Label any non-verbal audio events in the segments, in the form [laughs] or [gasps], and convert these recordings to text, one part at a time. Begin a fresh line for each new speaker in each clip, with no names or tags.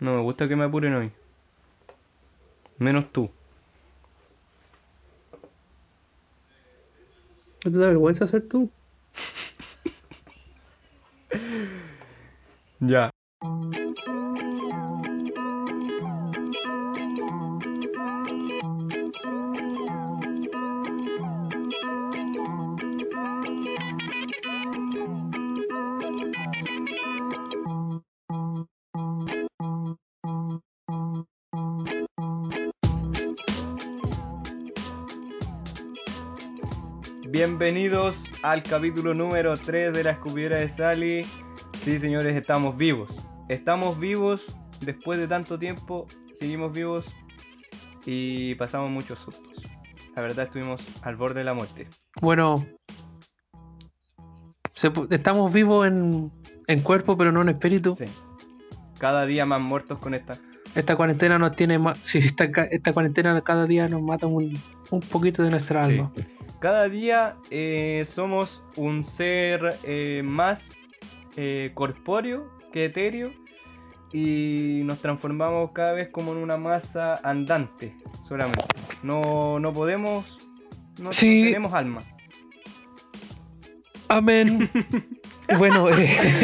No me gusta que me apuren hoy. Menos tú.
¿No te da vergüenza ser tú? [laughs]
Ya. Bienvenidos al capítulo número 3 de la escupidera de Sally. Sí, señores, estamos vivos. Estamos vivos después de tanto tiempo. Seguimos vivos y pasamos muchos sustos. La verdad, estuvimos al borde de la muerte.
Bueno, se estamos vivos en, en cuerpo, pero no en espíritu.
Sí. Cada día más muertos con esta.
Esta cuarentena nos tiene más. [laughs] Sí, esta, cuarentena cada día nos mata un, un poquito de nuestra
Sí. Cada día eh, somos un ser eh, más eh, corpóreo que etéreo y nos transformamos cada vez como en una masa andante solamente. No, no podemos, no
Sí.
tenemos alma.
Amén. [laughs] bueno,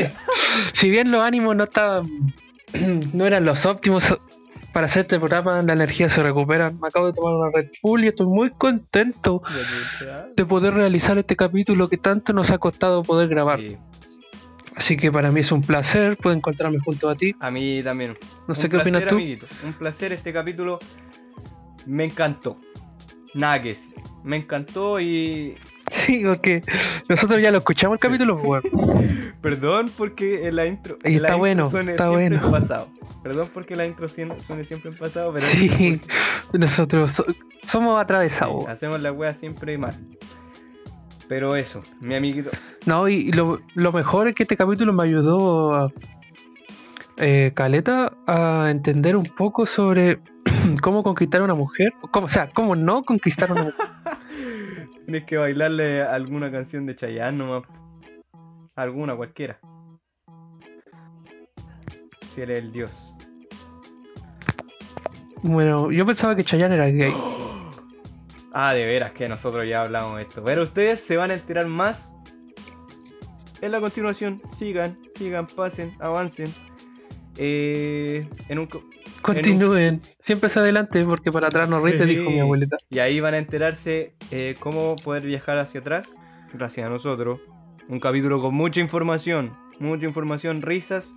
[laughs] si bien los ánimos no estaban. [clears throat] no eran los óptimos para hacer este programa, la energía se recupera. Me acabo de tomar una Red Bull y estoy muy contento de poder realizar este capítulo que tanto nos ha costado poder grabar.
Sí,
Así que para mí es un placer poder encontrarme junto a ti.
a mí también.
No sé
Un
qué opinas tú.
amiguito. Un placer este capítulo. Me encantó. Nada que decir. Me encantó y
Sí, porque nosotros ya lo escuchamos el capítulo. [laughs]
Perdón porque la intro,
Y
en la
está
intro
bueno,
suene
está
siempre
bueno.
en pasado. Perdón porque la intro suene, suene siempre en pasado, pero
Sí, nosotros so- somos atravesados.
sí, hacemos la wea siempre mal. Pero eso, mi amiguito.
No, y lo, lo mejor es que este capítulo me ayudó a, eh, Caleta a entender un poco sobre [clears throat] cómo conquistar a una mujer. Cómo, o sea, cómo no conquistar a una mujer. [laughs]
Tienes que bailarle alguna canción de Chayanne nomás. Alguna, cualquiera. Si eres el dios.
Bueno, yo pensaba que Chayanne era gay. [gasps]
Ah, de veras que nosotros ya hablamos de esto. Pero ustedes se van a enterar más en la continuación. Sigan, sigan, pasen, avancen. Eh, en un, co-
Continúen. Siempre hacia adelante porque para atrás no rite,
Sí.
dijo mi abuelita.
y ahí van a enterarse eh, cómo poder viajar hacia atrás, gracias a nosotros. Un capítulo con mucha información, mucha información, risas.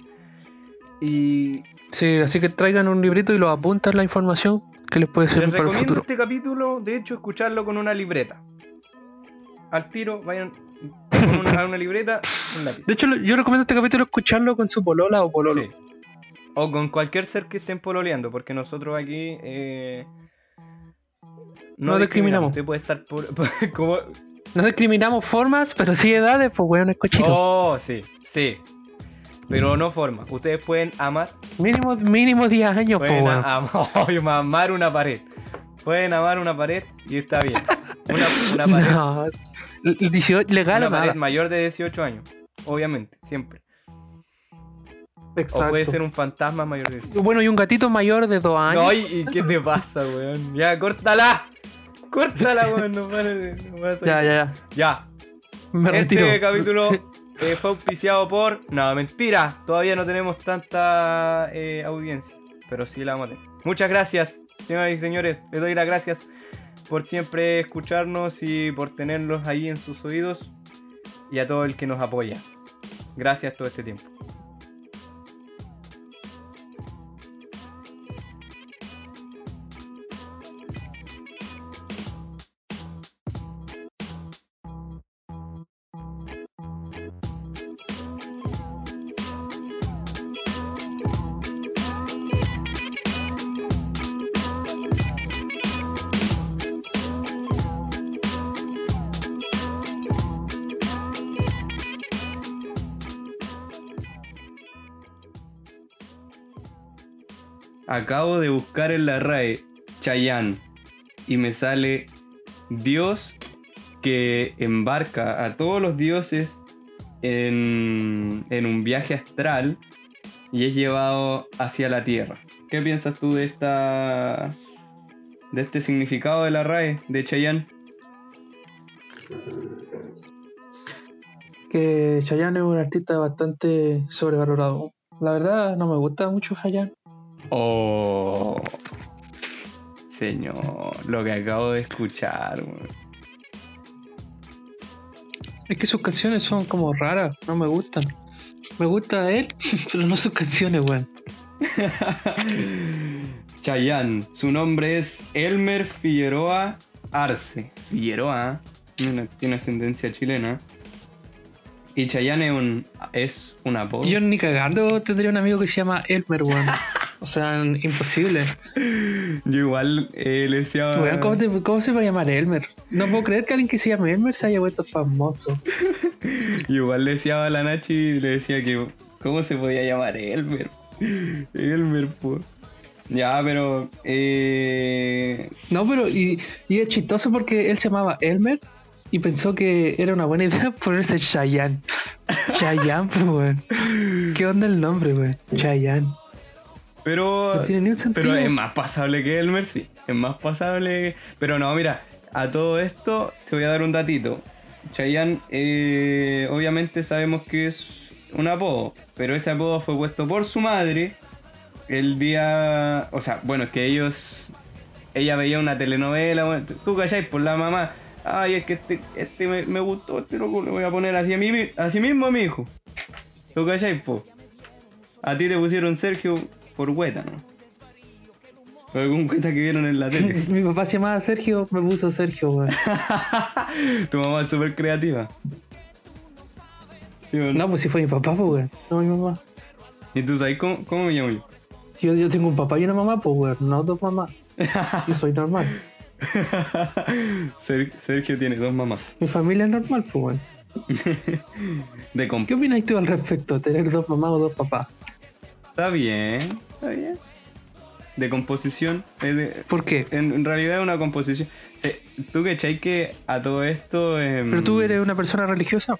Y
Sí, así que traigan un librito y lo apuntan la información que les puede
les
servir para el
recomiendo este capítulo, de hecho, escucharlo con una libreta. Al tiro, vayan con una, a una libreta, un lápiz.
De hecho, yo recomiendo este capítulo escucharlo con su polola o pololo.
Sí. O con cualquier ser que estén pololeando, porque nosotros aquí eh,
No discriminamos.
Usted puede estar por, [laughs] como...
No discriminamos formas, pero sí edades, pues weón, es cochino.
Oh, sí, sí. Pero no forma. Ustedes pueden amar,
Mínimo, mínimo 10 años, pues
pueden am- [laughs] amar una pared. Pueden amar una pared y está bien. Una, una [laughs] pared,
No, el 18 legal
una pared mayor de 18 años. Obviamente, siempre. O puede ser un fantasma mayor de 18.
Bueno, y un gatito mayor de 2 años.
Ay, ¿y qué te pasa, weón? Ya, córtala. Córtala, weón. No no
Ya, ya, ya.
Ya.
Me
este
retiro.
capítulo [laughs] eh, fue auspiciado por. No, mentira. Todavía no tenemos tanta eh, audiencia. Pero sí la vamos a tener. Muchas gracias, señoras y señores. Les doy las gracias por siempre escucharnos y por tenerlos ahí en sus oídos. Y a todo el que nos apoya. Gracias todo este tiempo. Acabo de buscar en la RAE Chayanne y me sale Dios que embarca a todos los dioses en, un viaje astral y es llevado hacia la tierra. ¿Qué piensas tú de esta de este significado de la RAE de Chayanne?
Que Chayanne es un artista bastante sobrevalorado. La verdad, no me gusta mucho Chayanne.
Oh, señor, lo que acabo de escuchar.
Es que sus canciones son como raras, no me gustan. Me gusta él, [laughs] pero no sus canciones, weón. [laughs]
Chayanne, su nombre es Elmer Figueroa Arce. Figueroa, tiene, tiene ascendencia chilena. Y Chayanne es un, es un apodo.
Yo ni cagando tendría un amigo que se llama Elmer, weón. [laughs] O sea, imposible.
Yo igual eh, le decía.
Weón, ¿cómo, te- cómo se va a llamar Elmer? No puedo creer que alguien que se llame Elmer se haya vuelto famoso.
yo [laughs] igual le decía a la Nachi y le decía que. ¿Cómo se podía llamar Elmer? Elmer, pues. Ya, pero. Eh,
No, pero y, y es chistoso porque él se llamaba Elmer y pensó que era una buena idea [laughs] ponerse Chayanne. Chayanne, pues, weón. ¿Qué onda el nombre, weón? Chayanne.
Pero.
No tiene.
Pero es más pasable que Elmer, sí. Es más pasable. Pero no, mira, a todo esto te voy a dar un datito. Chayanne, eh, obviamente sabemos que es un apodo, pero ese apodo fue puesto por su madre el día. O sea, bueno, es que ellos. Ella veía una telenovela, bueno, tú calláis por la mamá. Ay, es que este, este me, me gustó, este loco le voy a poner así, a mí, así mismo a mi hijo. ¿Tú calláis, po? A ti te pusieron Sergio por hueta, ¿no? Por algún cuenta que vieron en la tele. [laughs]
Mi papá se llamaba Sergio, me puso Sergio, weón. [laughs]
tu mamá es súper creativa. ¿Sí o no?
Pues si fue mi papá, pues, weón. No mi mamá.
¿Y tú sabes cómo, cómo me llamo yo?
Yo, yo tengo un papá y una mamá, pues, weón. No dos mamás. Yo soy normal. [laughs]
Ser- Sergio tiene dos mamás.
Mi familia es normal, pues, weón.
De
¿Qué opinas tú al respecto? ¿Tener dos mamás o dos papás?
Está bien, está bien. De composición. es de-
¿Por qué?
en, en realidad es una composición. Sí, tú que que a todo esto. em,
¿Pero tú eres una persona religiosa?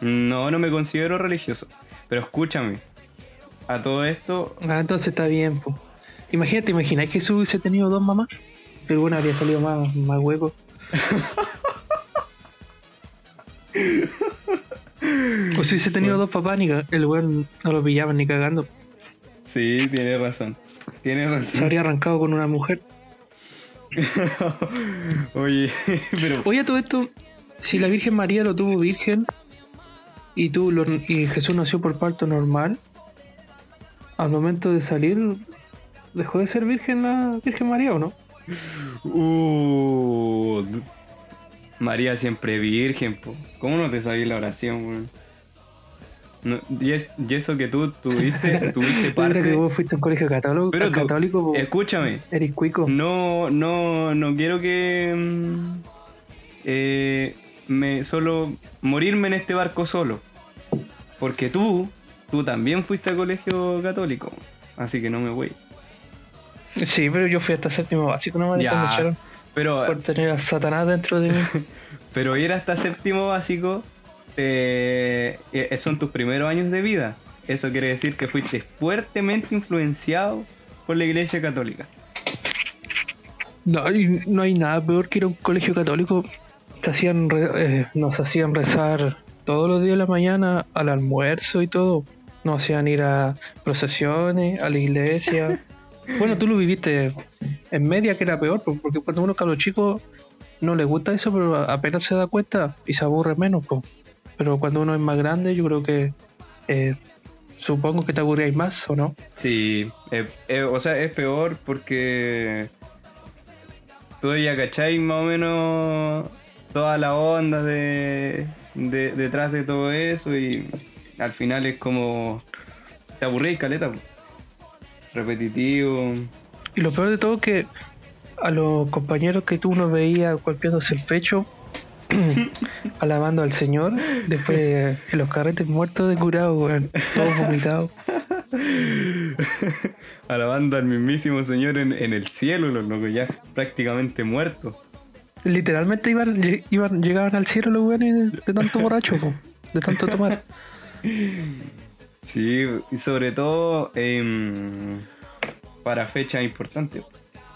No, no me considero religioso. Pero escúchame. A todo esto.
Ah, entonces está bien, pues. Imagínate, imagináis que Jesús hubiese tenido dos mamás. Pero bueno, habría salido más, más hueco. [laughs] O si hubiese tenido dos papás, ni el weón no lo pillaban ni cagando.
Sí, tienes razón. Tienes
Se
razón.
habría arrancado con una mujer. [laughs]
Oye, [laughs] pero.
Oye, todo esto, si la Virgen María lo tuvo virgen y, tú lo- y Jesús nació por parto normal, al momento de salir, ¿dejó de ser virgen la Virgen María o no?
Uh, María siempre virgen, po. ¿Cómo no te sabías la oración, weón? No, y, es- y eso que tú tuviste, [laughs] tuviste
creo que
parte.
vos fuiste a un colegio católico,
Pero tú-
católico
Escúchame,
eres cuico.
no, no, no quiero que. mm, eh, me solo. morirme en este barco solo. Porque tú, tú también fuiste a colegio católico. Así que no me voy.
Sí, pero yo fui hasta séptimo básico, no me echaron
Pero.
por tener a Satanás dentro de mí. [laughs]
Pero ir hasta séptimo básico eh, eh, son tus primeros años de vida. Eso quiere decir que fuiste fuertemente influenciado por la iglesia católica.
No, hay- no hay nada peor que ir a un colegio católico. Te hacían re- eh, nos hacían rezar todos los días de la mañana al almuerzo y todo. Nos hacían ir a procesiones, a la iglesia. [laughs] Bueno, tú lo viviste en media, que era peor, po, porque cuando uno cabro chico no le gusta eso, pero apenas se da cuenta y se aburre menos. po. Pero cuando uno es más grande, yo creo que eh, supongo que te aburríais más, ¿o no?
Sí, eh, eh, o sea, es peor porque tú ya cacháis más o menos toda la onda de, de- detrás de todo eso y al final es como te aburrís, caleta. Repetitivo.
Y lo peor de todo es que a los compañeros que tú no veías golpeándose el pecho, [clears throat] alabando al Señor, después en los carretes muertos de curado, weón, todos vomitados. [laughs]
Alabando al mismísimo Señor en, en el cielo, los locos ya prácticamente muertos.
Literalmente iban, iban, llegaban al cielo los weones de, tanto [laughs] borracho, po, de tanto tomar.
Sí, y sobre todo em, para fechas importantes.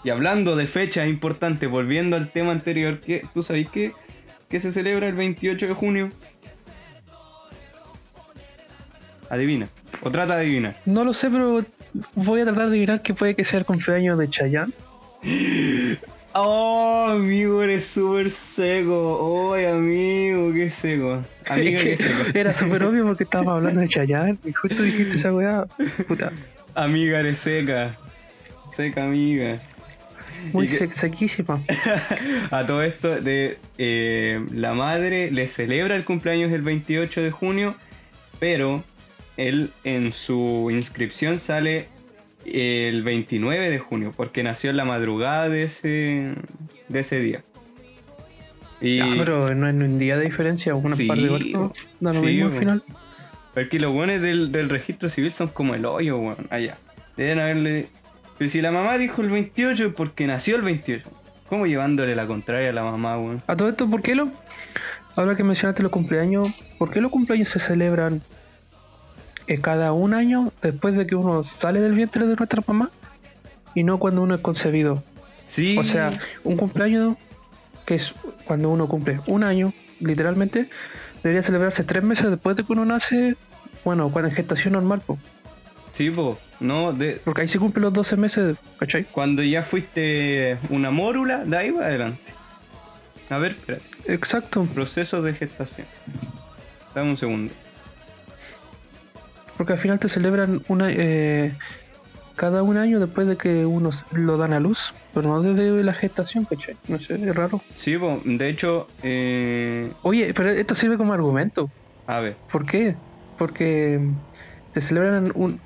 Y hablando de fechas importantes, volviendo al tema anterior, que ¿tú sabes qué? Que se celebra el 28 de junio. Adivina. O trata de adivinar.
No lo sé, pero voy a tratar de adivinar que puede que sea el cumpleaños de Chayanne. [gasps]
Oh, amigo, eres súper seco. Oh, amigo, qué seco. Amiga, qué seco. [laughs]
era súper obvio porque estábamos hablando de Chayanne y justo dijiste esa weá. Puta,
Amiga, eres seca. Seca, amiga.
Muy
que-
sequísima. [laughs]
A todo esto, de eh, la madre le celebra el cumpleaños el 28 de junio, pero él en su inscripción sale el 29 de junio, porque nació en la madrugada de ese, de ese día. Y
Ya, pero no ni un día de diferencia, unas
Sí,
par de horas. ¿no? Lo
sí,
mismo al final.
porque los buenos del, del registro civil son como el hoyo, weón, allá. Deben haberle... Pero si la mamá dijo el 28 es porque nació el 28. ¿Cómo llevándole la contraria a la mamá, weón?
A todo esto, ¿por qué lo? Ahora que mencionaste los cumpleaños, ¿por qué los cumpleaños se celebran eh, cada un año después de que uno sale del vientre de nuestra mamá y no cuando uno es concebido?
Sí.
O sea, un cumpleaños que es cuando uno cumple un año, literalmente, debería celebrarse tres meses después de que uno nace, bueno, cuando en gestación normal, po,
Sí, po. No, de,
porque ahí se cumplen los 12 meses, ¿cachai?
cuando ya fuiste una mórula, de ahí va adelante. A ver, espérate.
Exacto,
Proceso de gestación. Dame un segundo.
porque al final te celebran una, eh, cada un año después de que uno lo dan a luz, pero no desde la gestación, ¿cachai? No sé, es raro.
Sí, po. De hecho, eh,
Oye, pero esto sirve como argumento.
a ver.
¿Por qué? Porque te celebran un...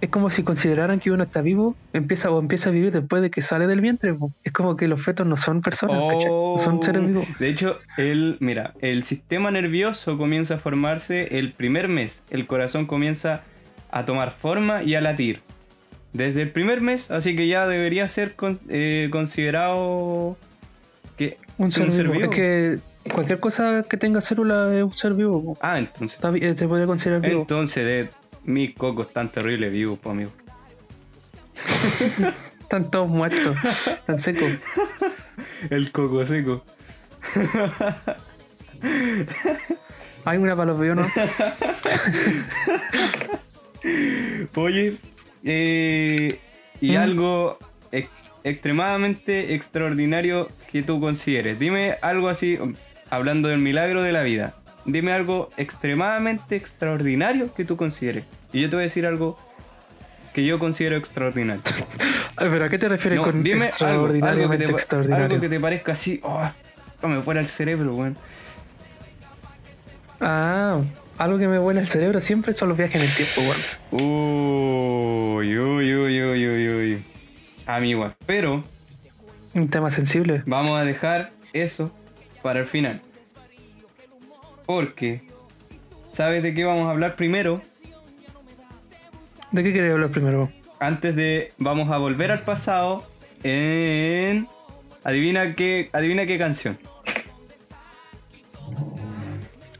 Es como si consideraran que uno está vivo, empieza o empieza a vivir después de que sale del vientre. po. Es como que los fetos no son personas. No son seres vivos.
Oh. De hecho, el, mira, el sistema nervioso comienza a formarse el primer mes. El corazón comienza a tomar forma y a latir. Desde el primer mes, así que ya debería ser con- eh, considerado que
Un ser, vivo. Es que cualquier cosa que tenga célula es un ser vivo. po.
Ah, entonces.
Está eh, se podría considerar vivo.
Entonces, de mis cocos tan terribles vivos, pues, amigo. [laughs]
Están todos muertos, están secos. [laughs]
El coco seco. [laughs]
Hay una para los ¿no?
Oye, eh, y
Mm.
algo ex- extremadamente extraordinario que tú consideres. Dime algo así, hablando del milagro de la vida. Dime algo extremadamente extraordinario que tú consideres. Y yo te voy a decir algo que yo considero extraordinario. [laughs]
¿Pero a qué te refieres
No,
con
dime algo, algo, que
extraordinariamente
te, pa-
extraordinario?
algo que te parezca así, oh, oh, me fuera el cerebro, weón.
Ah, algo que me vuela el cerebro siempre son los viajes en el tiempo, weón.
Uy, uy, uy, uy, uy, uy. Amigo, pero
Un tema sensible.
Vamos a dejar eso para el final. Porque, ¿sabes de qué vamos a hablar primero?
¿De qué quería hablar primero?
Antes de. Vamos a volver al pasado en. Adivina qué, adivina qué canción.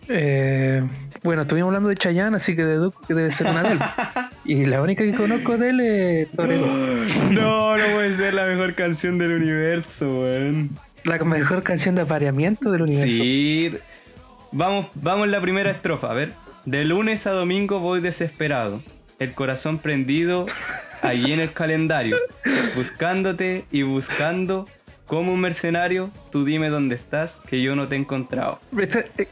Eh, bueno, estuvimos hablando de Chayanne, así que deduzco que debe ser una de él. [laughs] Y la única que conozco de él es Torero. [laughs]
No, no puede ser la mejor canción del universo, weón.
La mejor canción de apareamiento del universo.
Sí. Vamos, vamos la primera estrofa, a ver. De lunes a domingo voy desesperado, el corazón prendido allí en el calendario, buscándote y buscando como un mercenario, tú dime dónde estás, que yo no te he encontrado.
Esta, eh,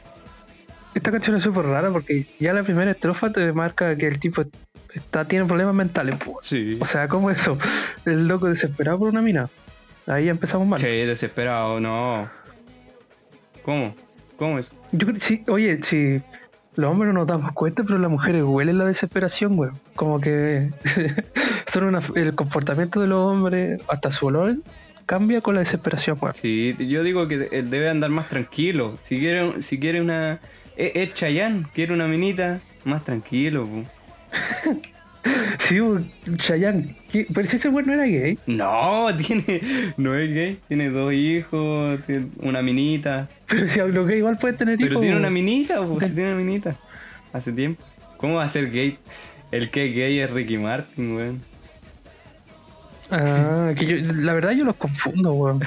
esta canción es súper rara porque ya la primera estrofa te marca que el tipo está, tiene problemas mentales.
Sí.
O sea, ¿cómo eso? El loco desesperado por una mina. Ahí empezamos mal.
Che, desesperado, no. ¿Cómo? ¿Cómo es?
Yo creo, sí, oye, si los hombres no nos damos cuenta, pero las mujeres huelen la desesperación, güey. Como que [laughs] son una, el comportamiento de los hombres, hasta su olor, cambia con la desesperación, güey.
Sí, yo digo que él debe andar más tranquilo. Si quiere, si quiere una... Es, es Chayanne, quiere una minita, más tranquilo, po. [laughs]
Sí, Chayanne. ¿qué? Pero si ese güey no era gay.
No, [laughs] tiene. No es gay. Tiene dos hijos, tiene una minita.
Pero si los gays igual pueden tener
Pero
hijos.
tiene una minita, pues [laughs] sí tiene una minita. Hace tiempo. ¿Cómo va a ser gay? El que es gay es Ricky Martin, weón.
Ah, que yo, la verdad yo los confundo, weón.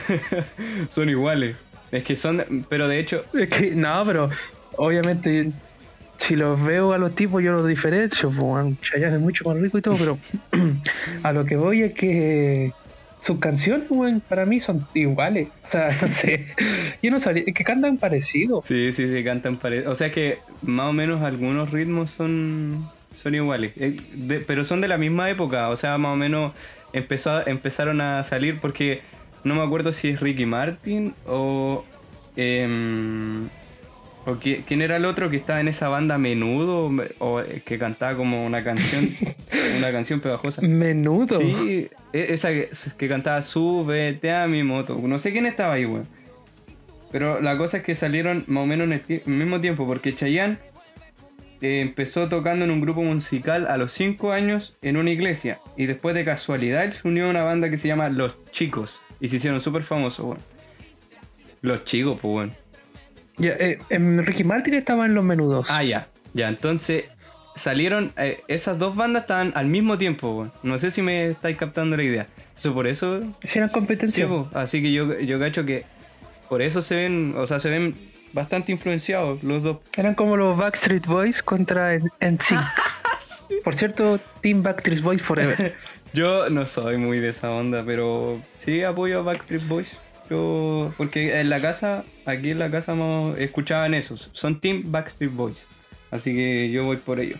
[laughs]
son iguales. Es que son, pero de hecho,
Es que, no, pero obviamente si los veo a los tipos yo los diferencio, weón. Chayanne es mucho más rico y todo, pero [clears throat] a lo que voy es que sus canciones, para mí son iguales. O sea, [laughs] no sé. Yo no sabía, es que cantan parecido.
sí, sí, sí, cantan parecido. O sea que más o menos algunos ritmos son, son iguales. Eh, pero son de la misma época. O sea, más o menos empezó, empezaron a salir porque no me acuerdo si es Ricky Martin o... em, o qui- quién era el otro que estaba en esa banda menudo o eh, que cantaba como una canción [laughs] una canción pegajosa
Menudo.
Sí, e- esa que, que cantaba Súbete a mi moto. No sé quién estaba ahí, weón. Pero la cosa es que salieron más o menos en el mismo tiempo, porque Chayanne eh, empezó tocando en un grupo musical a los 5 años en una iglesia. Y después de casualidad él se unió a una banda que se llama Los Chicos. Y se hicieron súper famosos, weón. Los Chicos, pues, weón.
Ya, eh, en Ricky Martin estaba en los menudos.
Ah, ya. Ya, entonces salieron. eh, esas dos bandas estaban al mismo tiempo, weón. No sé si me estáis captando la idea. Eso por eso
Hicieron
Sí,
competencia.
po. así que yo, yo cacho que por eso se ven, o sea, se ven bastante influenciados los dos.
Eran como los Backstreet Boys contra NSYNC. [laughs] Por cierto, Team Backstreet Boys Forever. [laughs]
Yo no soy muy de esa onda, pero sí apoyo a Backstreet Boys. Yo, porque en la casa, aquí en la casa escuchaban esos. Son Team Backstreet Boys. Así que yo voy por ello.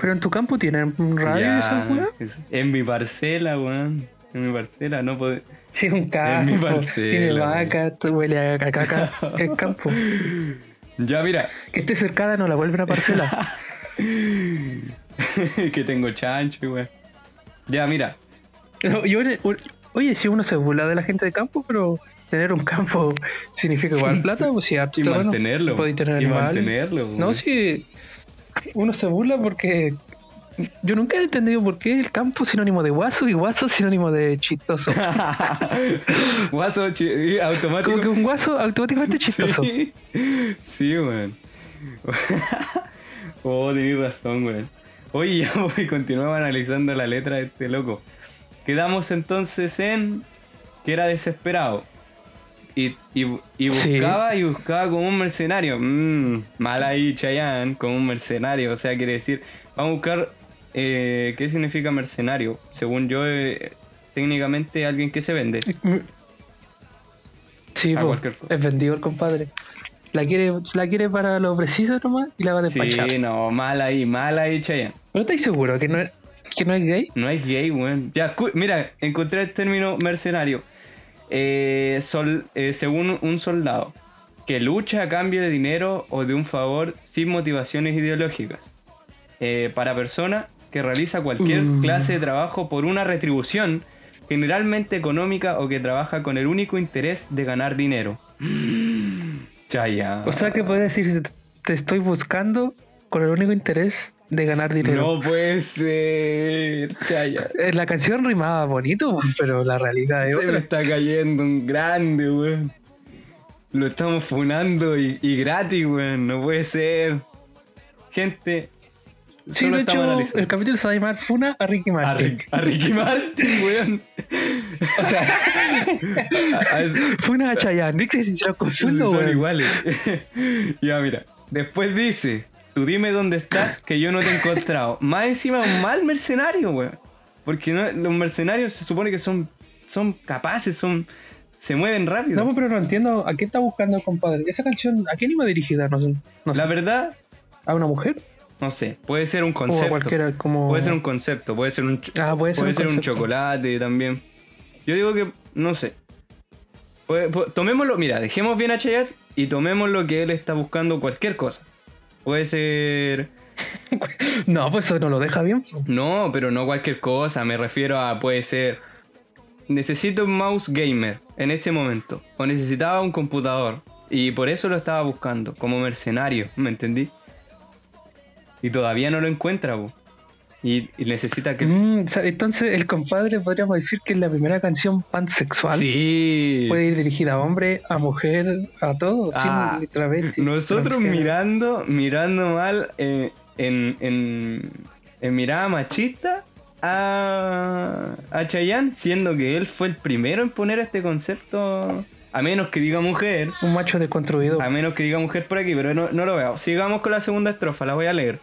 Pero en tu campo tienen radio y
Ya,
esa weá?
es- en mi parcela, weón. En mi parcela, no puedo.
Sí, un campo.
mi parcela,
Tiene vaca, huele a caca. Es [laughs] campo.
Ya, mira,
Que esté cercada no la vuelven a parcela. [laughs]
que tengo chancho, weón. Ya, mira, [laughs]
Yo- oye, si uno se burla de la gente de campo, pero tener un campo [laughs] significa igual plata, [laughs] pues si harto
y
terreno,
mantenerlo.
podéis tener
y mantenerlo.
No,
weón.
si uno se burla porque yo nunca he entendido por qué el campo es sinónimo de guaso y guaso es sinónimo de chistoso. [laughs]
Guaso chi- automático.
Como que un guaso automáticamente chistoso.
Sí, sí, weón. oh, tenés razón, weón. Oye, ya voy, continuamos analizando la letra de este loco. Quedamos entonces en que era desesperado. Y, y- y
Sí.
buscaba y buscaba como un mercenario. Mmm, mal ahí, Chayanne, como un mercenario. O sea, quiere decir, vamos a buscar eh, qué significa mercenario. Según yo, eh, técnicamente alguien que se vende.
Sí,
A
po, es vendido el compadre. La quiere, la quiere para lo preciso nomás y la va a despachar.
Sí, no, mal ahí, mal ahí, Chayanne.
¿Pero estáis seguro que no, que no es gay?
No es gay, weón. Ya, mira, encontré el término mercenario. Eh, sol- eh, según un soldado que lucha a cambio de dinero o de un favor sin motivaciones ideológicas. Eh, para persona que realiza cualquier
Mm.
clase de trabajo por una retribución, generalmente económica o que trabaja con el único interés de ganar dinero. [gasps] Chaya.
O sea que puedes decir, te estoy buscando con el único interés de ganar dinero.
No puede ser. Chaya.
Eh, La canción rimaba bonito, pero la realidad es
Se me
otra.
está cayendo un grande, weón. Lo estamos funando y, y gratis, weón. No puede ser. Gente,
Sí,
solo
de
estamos
hecho,
analizando.
el capítulo se va a llamar Funa a Ricky
A,
Martin.
Rick- a Ricky Martin, [laughs] weón.
O sea, [laughs]
A- a-
Funa a Chayanne. Ricky se lo confundo,
son
weón.
iguales. [laughs] ya, mira. Después dice: Tú dime dónde estás, que yo no te he encontrado. Más encima, un mal mercenario, weón. Porque no- los mercenarios se supone que son, son capaces, son se mueven rápido.
No, pero no entiendo a qué está buscando el compadre. Esa canción, ¿a quién iba dirigida? No sé. No sé.
La verdad,
¿A una mujer?
no sé. Puede ser un
O
concepto.
cualquiera como.
Puede ser un concepto, puede ser un,
Ah, puede ser
puede
un
ser un chocolate también. Yo digo que, no sé. Puede- tomémoslo, mira, dejemos bien a Chayat y tomemos lo que él está buscando cualquier cosa. Puede ser. [laughs]
No, pues eso no lo deja bien.
No, pero no cualquier cosa. Me refiero a, puede ser. Necesito un mouse gamer en ese momento. O necesitaba un computador. Y por eso lo estaba buscando, como mercenario, ¿me entendí? Y todavía no lo encuentra. Y, y necesita que.
Mm, entonces, el compadre podríamos decir que es la primera canción pansexual.
Sí.
Puede ir dirigida a hombre, a mujer, a todo.
Ah,
sin travesti,
Nosotros mirando, mirando mal eh, en, en, en mirada machista a, a Chayanne, siendo que él fue el primero en poner este concepto, a menos que diga mujer,
Un macho desconstruido.
a menos que diga mujer por aquí, pero no, no lo veo. Sigamos con la segunda estrofa, la voy a leer.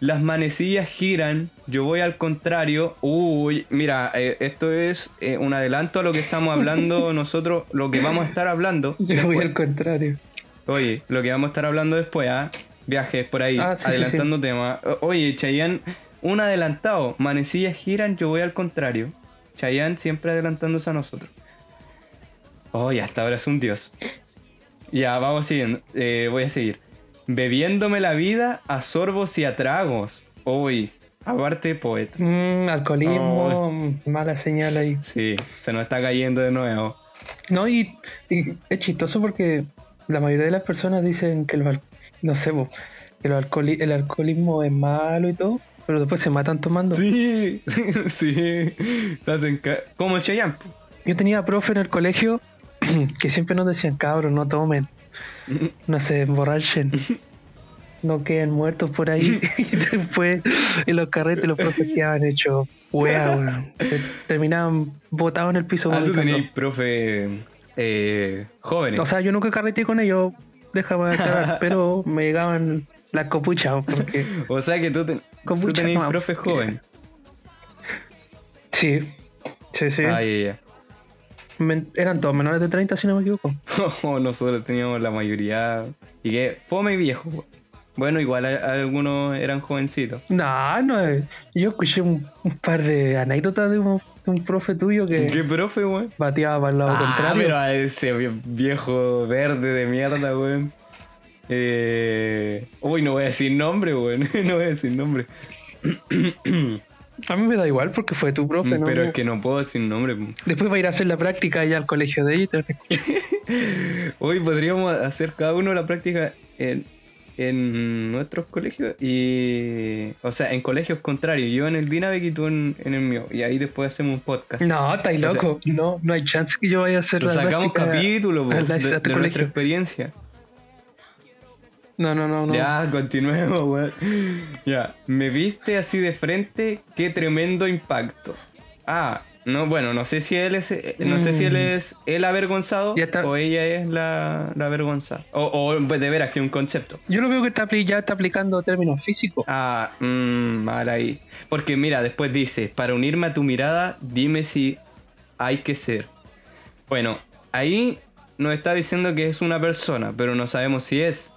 Las manecillas giran, yo voy al contrario. Uy, mira, eh, esto es eh, un adelanto a lo que estamos hablando [laughs] nosotros, lo que vamos a estar hablando.
Yo voy al contrario.
Oye, lo que vamos a estar hablando después, ¿ah? Viajes por ahí,
Ah, sí, sí,
adelantando temas. Oye, Chayanne, un adelantado. Manecillas giran, yo voy al contrario. Chayanne siempre adelantándose a nosotros. Oye, hasta ahora es un dios. Ya, vamos siguiendo. Eh, voy a seguir. Bebiéndome la vida a sorbos y a tragos. Uy, aparte poeta.
Mm, alcoholismo, mala señal ahí.
Sí, se nos está cayendo de nuevo.
No, y, y es chistoso porque la mayoría de las personas dicen que, los no sé, que los alcoholi- el alcoholismo es malo y todo, pero después se matan tomando.
Sí, [laughs] sí. Se hacen como Chayanne. po.
Yo tenía profe en el colegio [clears throat] que siempre nos decían, cabros, no tomen, [laughs] no se emborrachen, [laughs] no queden muertos por ahí. [laughs] y después en los carretes los profes quedaban hechos wea, weón. Te- Terminaban botados en el piso.
Ah, tú tenías profe eh, jóvenes.
O sea, yo nunca carreteé con ellos, déjame aclarar, pero me llegaban las copuchas, porque
O sea que tú, ten- tú tenías
fama.
profe joven.
sí, sí, sí.
Ay,
Men- eran todos menores de 30, si no me equivoco. [laughs]
Nosotros teníamos la mayoría. Y que fome y viejo. Bueno, igual a- algunos eran jovencitos.
No, no, eh, yo escuché un, un par de anécdotas de un, de un profe tuyo que
¿Qué profe, weón?
bateaba para el lado
Ah,
contrario.
pero a ese vie- viejo verde de mierda, weón. Eh... Uy, no voy a decir nombre, weón. [laughs] no voy a decir nombre. [clears throat]
A mí me da igual porque fue tu profe, ¿no?
Pero es que no puedo decir nombre.
Después va a ir a hacer la práctica allá al colegio de ella. [laughs]
Hoy podríamos hacer cada uno la práctica en, en nuestros colegios y. O sea, en colegios contrarios. Yo en el Dinavec y tú en, en el mío. Y ahí después hacemos un podcast.
No, estáis
O sea-
loco. no, no hay chance que yo vaya a hacer la
Sacamos capítulos de, nuestra experiencia.
No, no, no, no.
Ya, continuemos, weón. Ya, me viste así de frente, qué tremendo impacto. Ah, no, bueno, no sé si él es, eh, no sé si él
Mm.
es el avergonzado
está.
o ella es la, la avergonzada. O, o pues, de veras que un concepto.
Yo lo veo que está, ya está aplicando términos físicos.
Ah, mmm, mal ahí. Porque mira, después dice, para unirme a tu mirada, dime si hay que ser. Bueno, ahí nos está diciendo que es una persona, pero no sabemos si es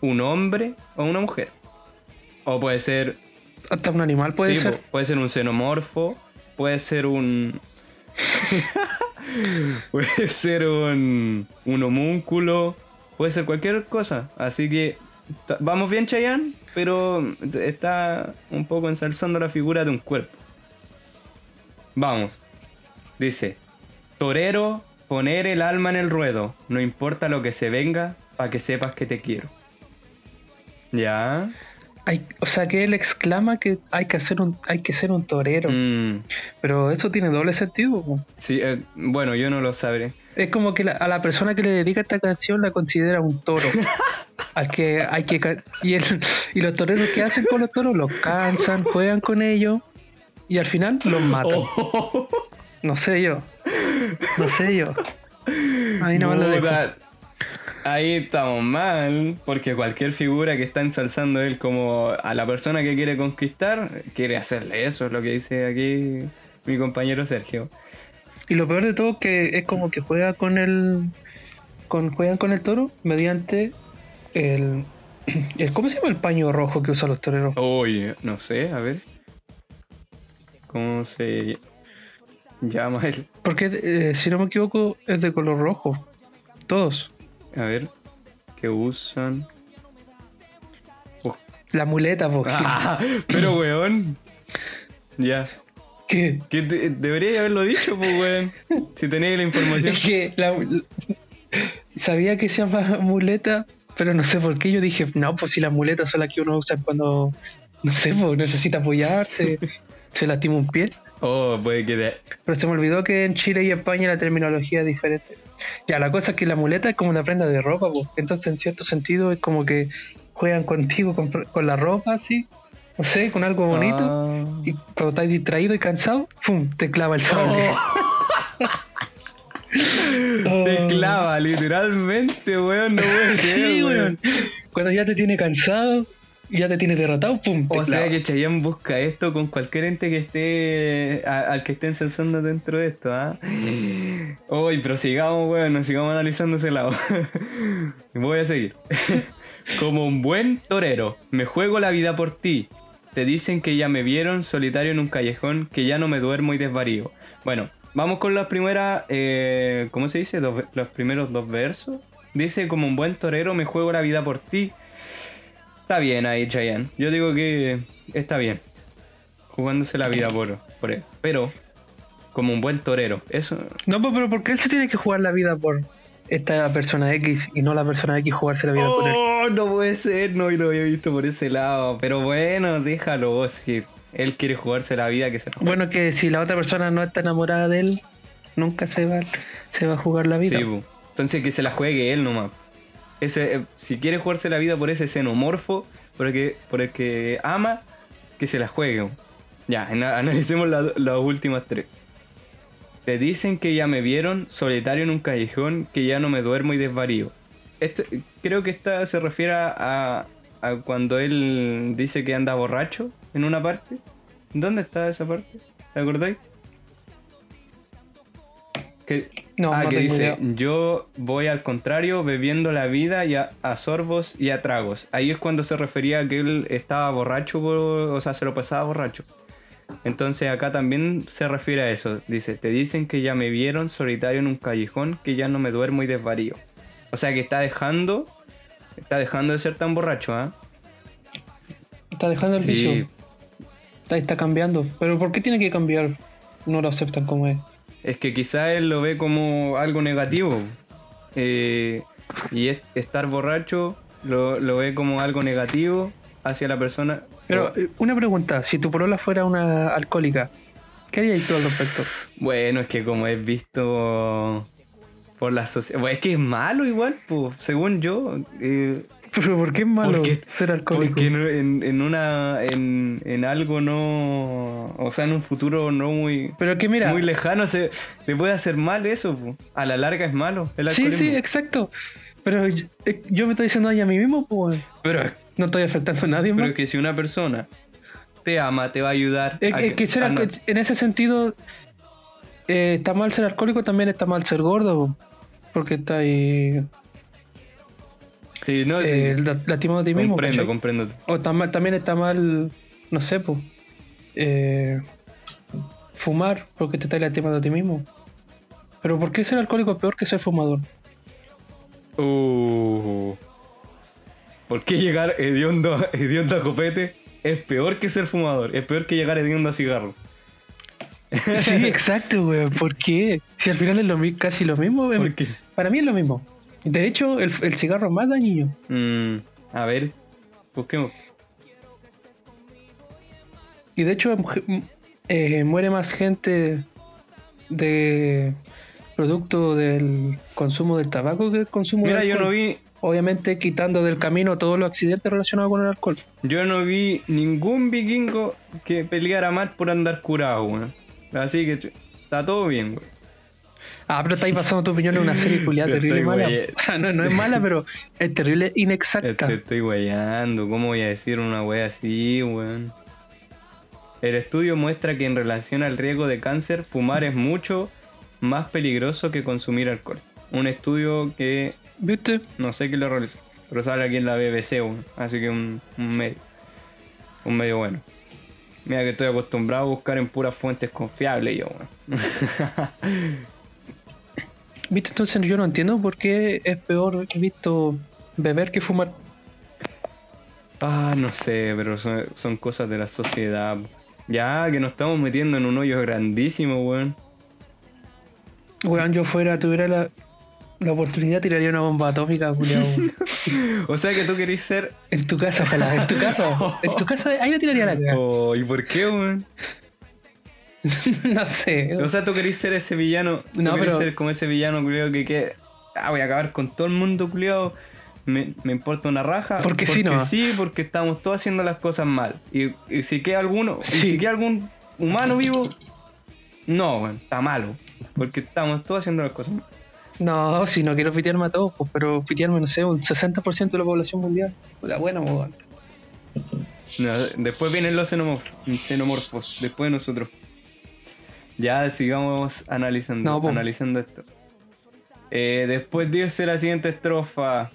un hombre o una mujer. O puede ser,
Hasta un animal puede
sí,
ser.
puede ser un xenomorfo, puede ser un... [laughs] puede ser un, un homúnculo, puede ser cualquier cosa. Así que vamos bien, Chayanne, pero está un poco ensalzando la figura de un cuerpo. Vamos. Dice, torero, poner el alma en el ruedo, no importa lo que se venga, para que sepas que te quiero. ¿Ya?
Hay, o sea que él exclama que hay que hacer un, hay que ser un torero.
Mm,
Pero eso tiene doble sentido. po.
sí, eh, bueno, yo no lo sabré.
Es como que la- a la persona que le dedica esta canción la considera un toro. [laughs] al que hay que y, el- y los toreros que hacen con los toros los cansan, juegan con ellos y al final los matan.
Oh.
No sé yo. No sé yo. Ahí no lo dejo.
Puta, Ahí estamos mal, porque cualquier figura que está ensalzando él como a la persona que quiere conquistar, quiere hacerle eso, es lo que dice aquí mi compañero Sergio.
Y lo peor de todo es que es como que juega con el. Con, juegan con el toro mediante el, [clears throat] el. ¿Cómo se llama el paño rojo que usan los toreros?
Uy, no sé, a ver. ¿Cómo se llama él?
Porque eh, si no me equivoco es de color rojo. Todos.
A ver, ¿qué usan?
La muleta, po.
Ah, [laughs] pero weón. Ya.
¿Qué?
¿Qué te- debería haberlo dicho, pues weón. Si tenéis la información.
Es que la- sabía que se llama muleta, pero no sé por qué. Yo dije, no, pues si las muletas son las que uno usa cuando no sé, pues necesita apoyarse, se lastima un pie.
Oh, puede que
Pero se me olvidó que en Chile y España la terminología es diferente. Ya, la cosa es que la muleta es como una prenda de ropa, pues. Entonces, en cierto sentido, es como que juegan contigo con, con la ropa, así. No sé, con algo bonito.
Ah.
Y cuando estás distraído y cansado, ¡pum! te clava el sable. Oh. [laughs]
Te clava, literalmente, weón, no puede [laughs] ser,
Sí,
weón.
weón. Cuando ya te tiene cansado, ya te tiene derrotado, ¡pum!
O sea que Chayanne busca esto con cualquier ente que esté a- al que estén censando dentro de esto, ¿ah? Uy, pero sigamos, weón, sigamos analizando ese lado. [laughs] Voy a seguir. [laughs] Como un buen torero, me juego la vida por ti. Te dicen que ya me vieron solitario en un callejón, que ya no me duermo y desvarío. Bueno, vamos con las primeras, eh, ¿cómo se dice? Dos los primeros dos versos. Dice, como un buen torero, me juego la vida por ti. Está bien ahí, Chayanne. Yo digo que está bien. Jugándose la vida por, por él. Pero, como un buen torero. Eso.
No, pero ¿por qué él se tiene que jugar la vida por esta persona X y no la persona X jugarse la vida por él?
Oh, no puede ser. No lo había visto por ese lado. Pero bueno, déjalo vos. Si él quiere jugarse la vida, que se la juegue.
Bueno, que si la otra persona no está enamorada de él, nunca se va, se va a jugar la vida.
Sí. Entonces que se la juegue él nomás. Ese, eh, si quiere jugarse la vida por ese xenomorfo, por el que, por el que ama, que se la juegue. Ya, ana- analicemos la- las últimas tres. Te dicen que ya me vieron solitario en un callejón, que ya no me duermo y desvarío. Esto, creo que esta se refiere a, a cuando él dice que anda borracho en una parte. ¿Dónde está esa parte? ¿Te acordáis? Que,
No,
ah,
no
que dice,
idea.
yo voy al contrario bebiendo la vida y a, a sorbos y a tragos. Ahí es cuando se refería a que él estaba borracho, o sea, se lo pasaba borracho. Entonces acá también se refiere a eso. Dice, te dicen que ya me vieron solitario en un callejón, que ya no me duermo y desvarío. O sea que está dejando, está dejando de ser tan borracho, ¿ah?
Está dejando el
Sí,
vicio. Está, está cambiando. Pero ¿por qué tiene que cambiar? No lo aceptan como es.
Es que quizá él lo ve como algo negativo. Eh, y es- estar borracho lo, lo ve como algo negativo hacia la persona.
Pero eh, una pregunta, si tu polola fuera una alcohólica, ¿qué harías tú al respecto?
Bueno, es que como es visto por la sociedad. Bueno, es que es malo igual, pues, según yo. eh,
Pero ¿por qué es malo
Porque-
ser alcohólico?
porque en, en- una. En, en algo no. O sea, en un futuro no muy.
Pero que mira,
Muy lejano se le puede hacer mal eso, po. a la larga es malo el
sí, sí, exacto. Pero yo, eh, yo me estoy diciendo ahí a mí mismo, pues
pero,
no estoy afectando a nadie
pero
más.
es que si una persona te ama, te va a ayudar.
Es,
a
que ser
a no-
en ese sentido, eh, está mal ser alcohólico, también está mal ser gordo, po. porque está ahí
Sí, no, sí,
eh, la- lastimado a ti mismo.
comprendo,
¿cachai?
comprendo.
O tam- también está mal, no sé, pues, eh, fumar porque te estás lastimando a ti mismo. Pero ¿por qué ser alcohólico es peor que ser fumador?
Uh, ¿Por qué llegar hediondo, hediondo a copete es peor que ser fumador? Es peor que llegar hediondo a cigarro.
Sí, exacto, güey. ¿Por qué? Si al final es lo, casi lo mismo.
¿Por qué?
Para mí es lo mismo. De hecho, el, el cigarro es más dañino.
Mm, a ver, busquemos.
Y de hecho, eh, muere más gente de producto del consumo del tabaco que el consumo
Mira,
del
yo no vi,
Obviamente quitando del camino todos los accidentes relacionados con el alcohol.
yo no vi ningún vikingo que peleara mal por andar curado, weón. Así que está todo bien, weón.
Ah, pero estáis pasando tu opinión en una serie culiada [laughs]
Te
terrible mala. O sea, no, no es mala, pero es terrible
Te,
inexacta.
te estoy guayando, ¿cómo voy a decir una wea así, weón? El estudio muestra que en relación al riesgo de cáncer, fumar es mucho más peligroso que consumir alcohol. Un estudio que
¿Viste?
no sé quién lo realizó, pero sale aquí en la BBC, weón. Así que un, un medio. Un medio bueno. Mira que estoy acostumbrado a buscar en puras fuentes confiables yo, weón. [laughs]
¿Viste? Entonces yo no entiendo por qué es peor visto beber que fumar.
Ah, no sé, pero son, son cosas de la sociedad. Ya que nos estamos metiendo en un hoyo grandísimo, weón.
Weón, yo fuera, tuviera la. La oportunidad tiraría una bomba atómica, culiao. [laughs]
O sea que tú querés ser.
En tu casa, ojalá, en tu casa. En tu [laughs] casa, ahí la tiraría la cagada.
Oh, ¿Y por qué, weón? [laughs]
No sé.
O sea, tú querés ser ese villano.
No, pero-
ser como ese villano, culiado, que, que. Ah, voy a acabar con todo el mundo, culiado. Me, me importa una raja.
Porque sí, ¿no?
sí, porque estamos todos haciendo las cosas mal. Y, y si queda alguno. Y si queda algún humano vivo. No, está malo. Porque estamos todos haciendo las cosas mal.
No, si no quiero pitearme a todos, pues, pero pitearme, no sé, un 60% de la población mundial. La buena.
No, después vienen los xenomorfos, xenomorfos, después de nosotros. Ya sigamos analizando,
No,
analizando esto. Eh, después dice la siguiente estrofa.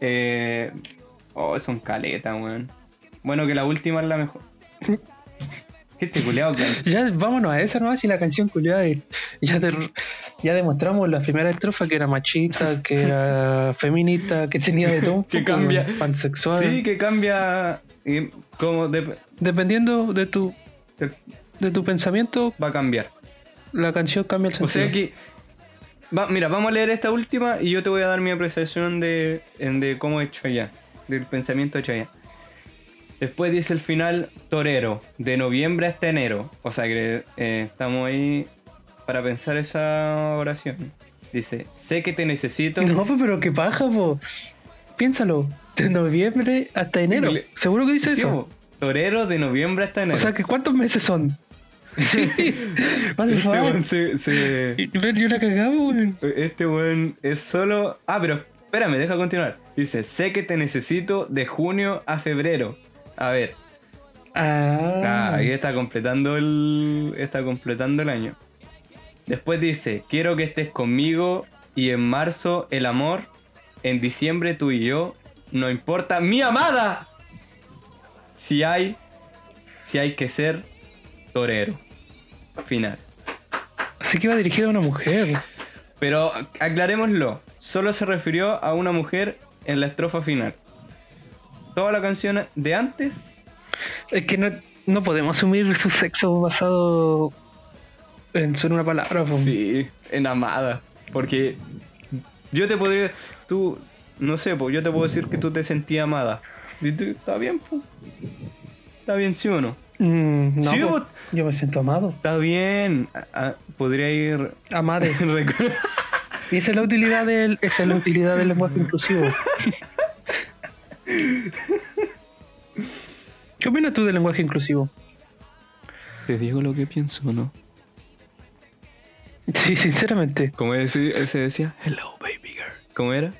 Eh, oh, son caletas, weón. Bueno, que la última es la mejor. [laughs] Este culeado que.
Ya vámonos a esa nomás si la canción culiada ya, demostramos la primera estrofa que era machista, que era feminista, que tenía de todo. [laughs]
Que cambia.
Pansexual.
Sí, que cambia. como de-
Dependiendo de tu,
de-
de tu pensamiento,
va a cambiar.
la canción cambia el
O
sentido.
sea que. va- mira, vamos a leer esta última y yo te voy a dar mi apreciación de, en- de cómo he hecho allá. Del pensamiento hecho allá. Después dice el final torero, de noviembre hasta enero. O sea que eh, estamos ahí para pensar esa oración. Dice, sé que te necesito.
No, pues, pero qué paja, po. Piénsalo. De noviembre hasta enero. ¿Seguro que dice
Sí,
eso?
torero de noviembre hasta enero.
O sea, que ¿cuántos meses son? Sí. [laughs] Vale,
este
vale.
weón se- se,
Y yo la cagaba, weón.
Este weón es solo. Ah, pero espérame, deja continuar. Dice: Sé que te necesito de junio a febrero. A ver,
Ah.
ah, ahí está completando el. Está completando el año. Después dice: Quiero que estés conmigo. Y en marzo el amor. En diciembre tú y yo. No importa mi amada. Si hay. Si hay que ser torero. Final.
Así que iba dirigido a una mujer.
Pero aclarémoslo, solo se refirió a una mujer en la estrofa final. Toda la canción de antes,
Es que no, no podemos asumir su sexo basado en solo una palabra.
sí, en amada. Porque yo te podría, tú, no sé, pues yo te puedo decir que tú te sentías amada. Y tú, Está bien, pues. Está bien, sí o no.
Mm, no,
Sí, vos-
yo me siento amado.
Está bien. Ah, podría ir.
Amade. [laughs] Y esa es la utilidad del, esa es la utilidad del lenguaje inclusivo. ¿Qué opinas tú del lenguaje inclusivo?
Te digo lo que pienso, ¿no?
Sí, sinceramente.
¿Cómo ese, ese decía? Hello, baby girl. ¿Cómo era?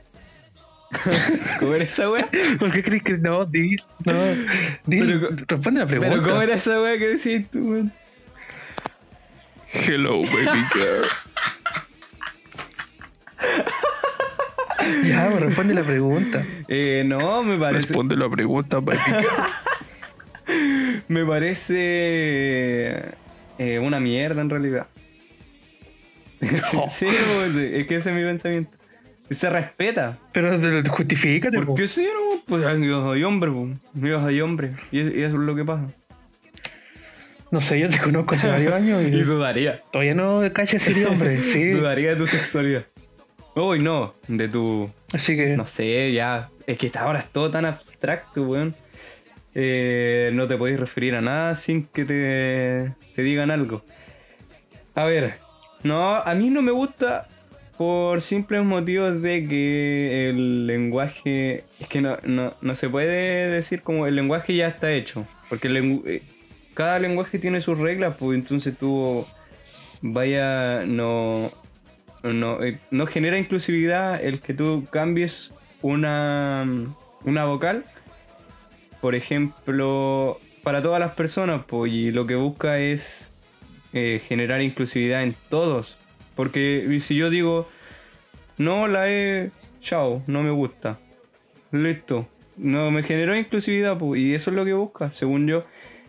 [laughs] ¿Cómo era esa wea?
¿Por qué crees que no? Di, no. Di,
Pero-
responde la pregunta.
Pero ¿cómo era esa wea que decías tú, weón?
Hello, baby girl. ya, pues, responde la pregunta.
Eh, no, me parece.
Responde la pregunta, baby girl. [laughs]
Me parece. eh, una mierda en realidad. [laughs]
Oh.
sí, weón, es que ese es mi pensamiento. Se respeta.
Pero justifícate, po.
Porque sí, no, pues yo soy hombre, po. yo soy hombre. Y es- y eso es lo que pasa.
No sé, yo te conozco hace varios años
Y [laughs]
y
dudaría.
todavía no cachas si eres hombre, sí. [laughs]
Dudaría de tu sexualidad. Uy, no, de tu.
Así que,
No sé, ya. Es que ahora es todo tan abstracto, weón. Eh, no te podéis referir a nada sin que te, te digan algo. A ver, no, a mí no me gusta por simples motivos de que el lenguaje. Es que no, no, no se puede decir como el lenguaje ya está hecho. Porque el eh, cada lenguaje tiene sus reglas, pues entonces tú vaya, no, no, eh, no genera inclusividad el que tú cambies una, una vocal, por ejemplo, para todas las personas, pues, y lo que busca es eh, generar inclusividad en todos. Porque si yo digo, no la he, chao, no me gusta, listo, no me generó inclusividad, pues, y eso es lo que busca, según yo.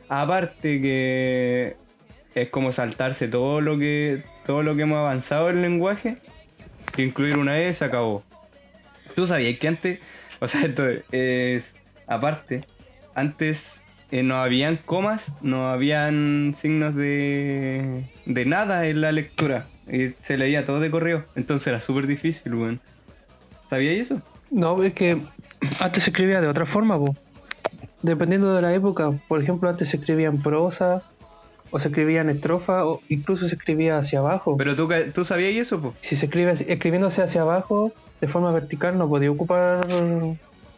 Aparte que es como saltarse todo lo que todo lo que hemos avanzado en lenguaje, incluir una E se acabó. ¿Tú sabías que antes, o sea, esto es aparte, antes eh, no habían comas, no habían signos de, de nada en la lectura. Y se leía todo de correo. Entonces era súper difícil, weón. ¿Sabíais eso?
No, es que antes se escribía de otra forma, po. Dependiendo de la época. Por ejemplo, antes se escribía en prosa, o se escribía en estrofa, o incluso se escribía hacia abajo.
Pero tú, tú sabías eso, po.
Si se escribe escribiéndose hacia abajo, de forma vertical, no podía ocupar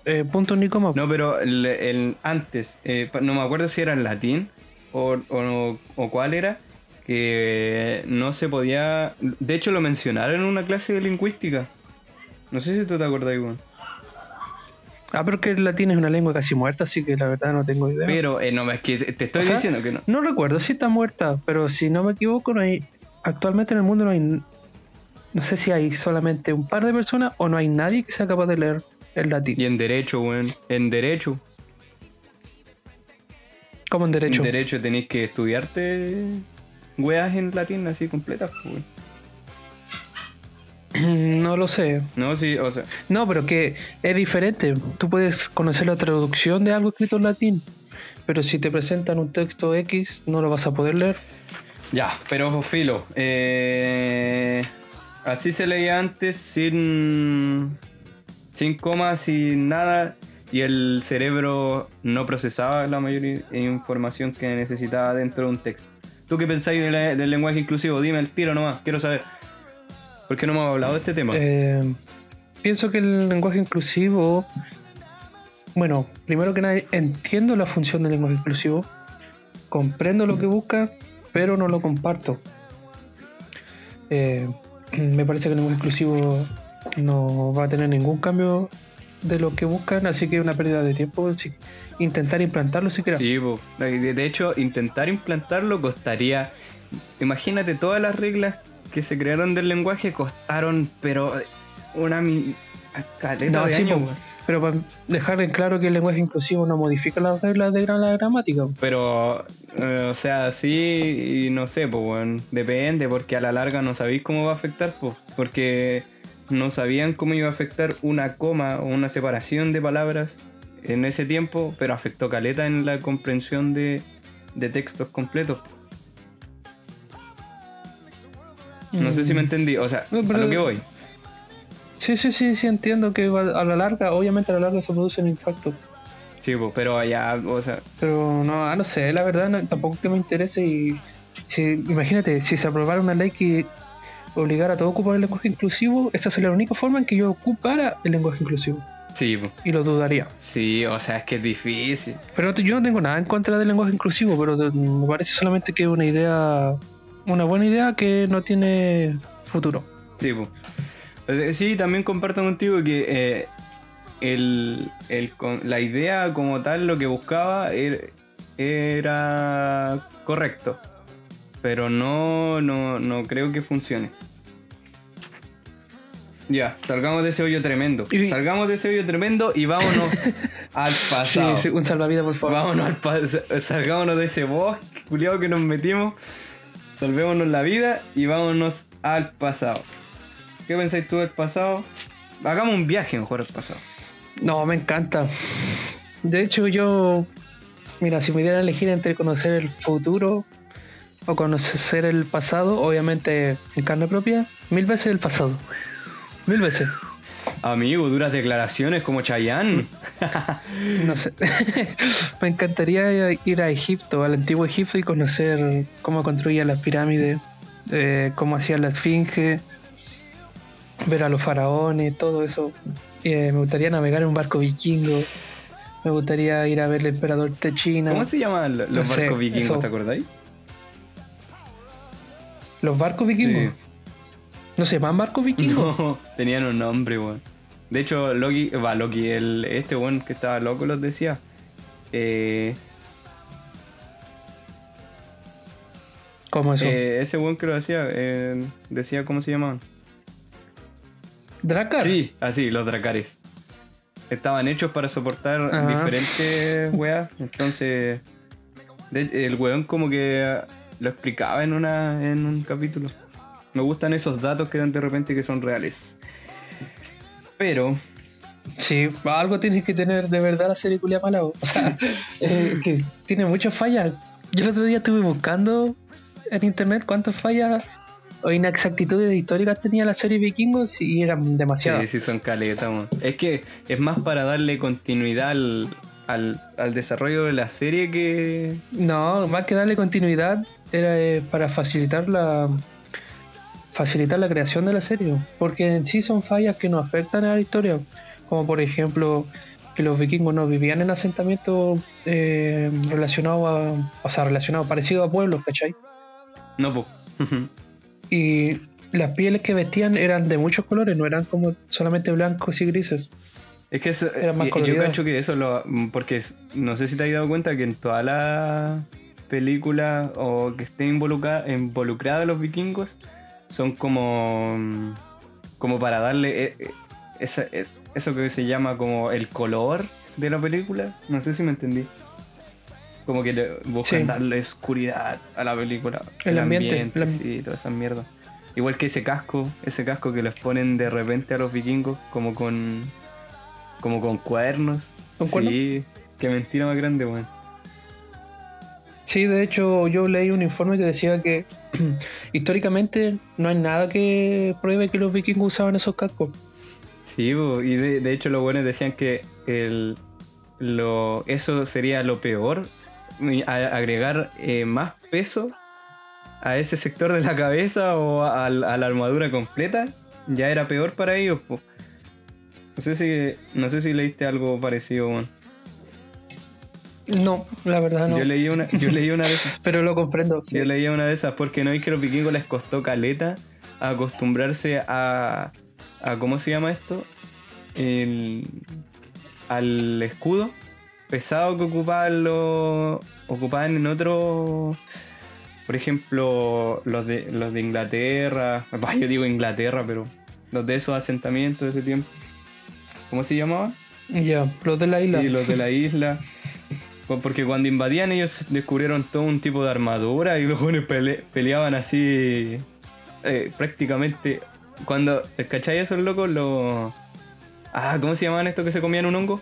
eh, puntos ni comas.
No, pero el, el- antes, eh, no me acuerdo si era en latín o, o, o cuál era, que no se podía... De hecho lo mencionaron en una clase de lingüística. No sé si tú te acuerdas, weón.
Ah, pero que el latín es una lengua casi muerta, así que la verdad no tengo idea.
Pero, eh, no, es que te estoy
O sea,
diciendo que no.
No recuerdo si está muerta, pero si no me equivoco, no hay. Actualmente en el mundo no hay. No sé si hay solamente un par de personas o no hay nadie que sea capaz de leer el latín.
Y en derecho, weón. En derecho.
Como en derecho.
En derecho tenéis que estudiarte weas en latín así completas, pues, [clears throat]
no lo sé.
No, sí, o sea,
No, pero que es diferente. Tú puedes conocer la traducción de algo escrito en latín, pero si te presentan un texto X, no lo vas a poder leer.
Ya, pero filo. eh, así se leía antes sin. sin comas, sin nada. Y el cerebro no procesaba la mayor información que necesitaba dentro de un texto. ¿Tú qué pensáis del lenguaje inclusivo? Dime el tiro nomás, quiero saber. ¿Por qué no hemos hablado de este tema?
Eh, pienso que el lenguaje inclusivo. Bueno, primero que nada, entiendo la función del lenguaje inclusivo. Comprendo lo que busca, pero no lo comparto. Eh, [clears throat] me parece que el lenguaje inclusivo no va a tener ningún cambio de lo que buscan, así que es una pérdida de tiempo si- intentar implantarlo siquiera.
Sí, po. de hecho, intentar implantarlo costaría. Imagínate, todas las reglas que se crearon del lenguaje costaron, pero una mi- caleta
No,
de
sí,
años.
Pero para dejar en claro que el lenguaje inclusivo no modifica las reglas de la gramática.
Pero, eh, o sea, sí y no sé, pues, weón. Depende, porque a la larga no sabéis cómo va a afectar, pues. Porque no sabían cómo iba a afectar una coma o una separación de palabras en ese tiempo, pero afectó caleta en la comprensión de, de textos completos. No sé si me entendí, o sea,
No,
a lo que voy.
Sí, sí, sí, sí, entiendo que a la larga, obviamente a la larga se produce un impacto.
Sí, pues, pero allá, o sea,
Pero no, ah, no sé, la verdad no- tampoco es que me interese y si, imagínate, si se aprobara una ley que obligara a todo a ocupar el lenguaje inclusivo, esa sería la única forma en que yo ocupara el lenguaje inclusivo.
sí.
Y lo dudaría.
sí, o sea, es que es difícil.
Pero yo no tengo nada en contra del lenguaje inclusivo, pero me parece solamente que es una idea, una buena idea que no tiene futuro.
Sí. O sea, sí, también comparto contigo que eh, el, el con- la idea como tal, lo que buscaba er- era, correcto. Pero no, no, no creo que funcione. Ya, salgamos de ese hoyo tremendo. Salgamos de ese hoyo tremendo y vámonos [laughs] al
Sí,
pasado.
sí, un salvavidas, por favor.
Vámonos al pa- salgámonos de ese bosque, culiado que nos metimos. Salvémonos la vida y vámonos al pasado. ¿Qué pensáis tú del pasado? Hagamos un viaje mejor al pasado.
No, me encanta. De hecho, yo. Mira, si me dieran a elegir entre conocer el futuro o conocer el pasado, obviamente en carne propia, mil veces el pasado. Mil veces.
Amigo, duras declaraciones como Chayanne.
No sé. [laughs] me encantaría ir a Egipto, al antiguo Egipto y conocer cómo construían las pirámides, eh, cómo hacían la esfinge, ver a los faraones, todo eso. Eh, me gustaría navegar en un barco vikingo. Me gustaría ir a ver el emperador de China.
¿Cómo se llaman lo- los
No sé,
barcos vikingos,
eso.
te acordáis?
¿Los barcos vikingos? ¿No se llaman barcos vikingos? [laughs]
No, tenían un nombre, weón. De hecho, Loki, va, Loki, el, este weón que estaba loco los decía. Eh,
¿Cómo eso?
eh, ese weón que lo decía, eh, decía cómo se llamaban.
¿Dracar?
Sí, así, los dracares. Estaban hechos para soportar
Ajá.
diferentes weas. Entonces, de- el weón como que lo explicaba en, una, en un capítulo. Me gustan esos datos que dan de repente que son reales. Pero,
Sí, algo tienes que tener de verdad la serie culia mala. O sea, eh, que tiene muchas fallas. Yo el otro día estuve buscando en internet cuántas fallas o inexactitudes históricas tenía la serie Vikingos y eran demasiadas.
Sí, sí, son caletas. Es que es más para darle continuidad al, al, al desarrollo de la serie que.
No, más que darle continuidad era eh, para facilitar la facilitar la creación de la serie, porque en sí son fallas que no afectan a la historia, como por ejemplo que los vikingos no vivían en asentamientos eh, relacionados a, o sea, relacionados parecidos a pueblos, ¿cachai?
No, pues.
Y las pieles que vestían eran de muchos colores, no eran como solamente blancos y grises.
Es que eso,
Era más
y- yo
colorido.
cacho que eso lo. Porque no sé si te has dado cuenta que en todas las películas o que estén involucradas involucradas los vikingos son como. mm, como para darle eh, eh, esa- eh, eso que se llama como el color de la película. No sé si me entendí. Como que le buscan
Sí.
darle oscuridad a la película.
El ambiente, el am-
sí, toda esa mierda. Igual que ese casco, ese casco que les ponen de repente a los vikingos, como con. como con cuadernos.
¿Con
sí, qué mentira más grande, weón.
Sí, de hecho yo leí un informe que decía que [clears throat] históricamente no hay nada que pruebe que los vikingos usaban esos cascos.
Sí, y de, hecho los buenos decían que el, lo, eso sería lo peor, agregar eh, más peso a ese sector de la cabeza o a, la armadura completa, ya era peor para ellos. No sé si no sé si leíste algo parecido, weón.
No, la verdad no.
Yo leí una, yo leí una de esas. [laughs]
Pero lo comprendo. sí.
Yo leía una de esas porque no es que los vikingos les costó caleta acostumbrarse a, a ¿cómo se llama esto? El, al escudo pesado que ocupaban los ocupaban en otro por ejemplo los de los de Inglaterra [laughs] bah, yo digo Inglaterra pero los de esos asentamientos de ese tiempo ¿cómo se llamaba?
Ya, los de la isla.
Sí, los de la [laughs] isla. Pues Porque cuando invadían ellos descubrieron todo un tipo de armadura y los jóvenes pele- peleaban así eh, prácticamente. Cuando, ¿cachai esos locos? Los... Ah, ¿cómo se llamaban estos que se comían un hongo?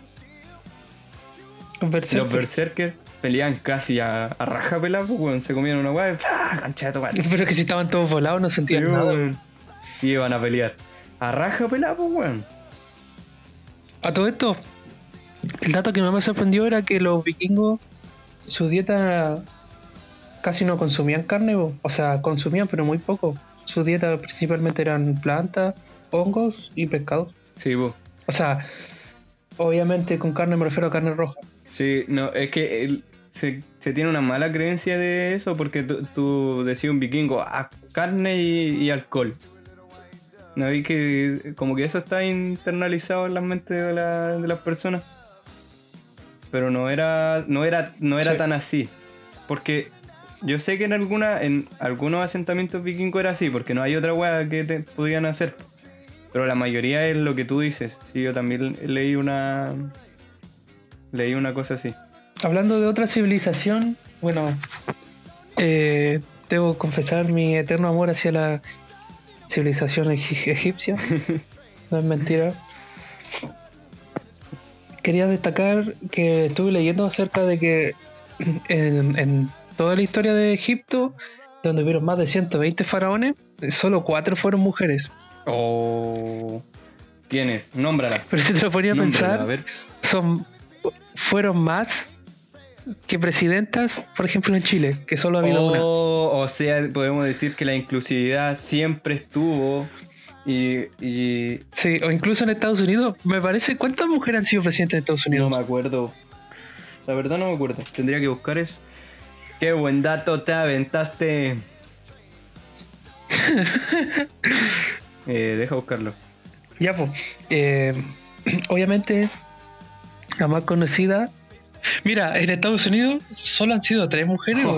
Los berserkers.
Los berserkers peleaban casi a, a raja pelada, pues, weón. Se comían una weá y ¡pah! cancha de tomate.
Pero que si estaban todos volados no sentían
Sí,
nada.
weón. Y iban a pelear. A raja pelada, pues, weón.
A todo esto, el dato que más me sorprendió era que los vikingos, su dieta casi no consumían carne, bo. o sea, consumían pero muy poco. Su dieta principalmente eran plantas, hongos y pescados.
Sí, pues.
O sea, obviamente con carne me refiero a carne roja.
Sí, no, es que el- se, se tiene una mala creencia de eso porque tú, decías un vikingo, ah, carne y, y alcohol. ¿No vi que como que eso está internalizado en la mente de, la- de las personas? Pero no era, no era, no era
Sí.
tan así. Porque yo sé que en alguna, en algunos asentamientos vikingos era así, porque no hay otra hueá que te podían hacer. Pero la mayoría es lo que tú dices. Sí, yo también leí una. Leí una cosa así.
Hablando de otra civilización, bueno, eh, debo confesar mi eterno amor hacia la civilización egi- egipcia. [laughs] No es mentira. Quería destacar que estuve leyendo acerca de que en, en toda la historia de Egipto, donde hubieron más de 120 faraones, solo cuatro fueron mujeres.
Oh. ¿Quién es? Nómbrala. [laughs]
Pero si te lo ponía a
Nómbrala,
pensar,
a ver.
son fueron más que presidentas, por ejemplo, en Chile, que solo ha habido una.
Oh, o sea, podemos decir que la inclusividad siempre estuvo. Y, y
Sí, o incluso en Estados Unidos, me parece, ¿cuántas mujeres han sido presidentes de Estados
no
Unidos?
me acuerdo. La verdad no me acuerdo. Tendría que buscar es. Qué buen dato te aventaste. [laughs] eh, deja buscarlo.
Ya, pues, eh, [clears throat] obviamente, la más conocida. Mira, en Estados Unidos solo han sido tres mujeres. [laughs]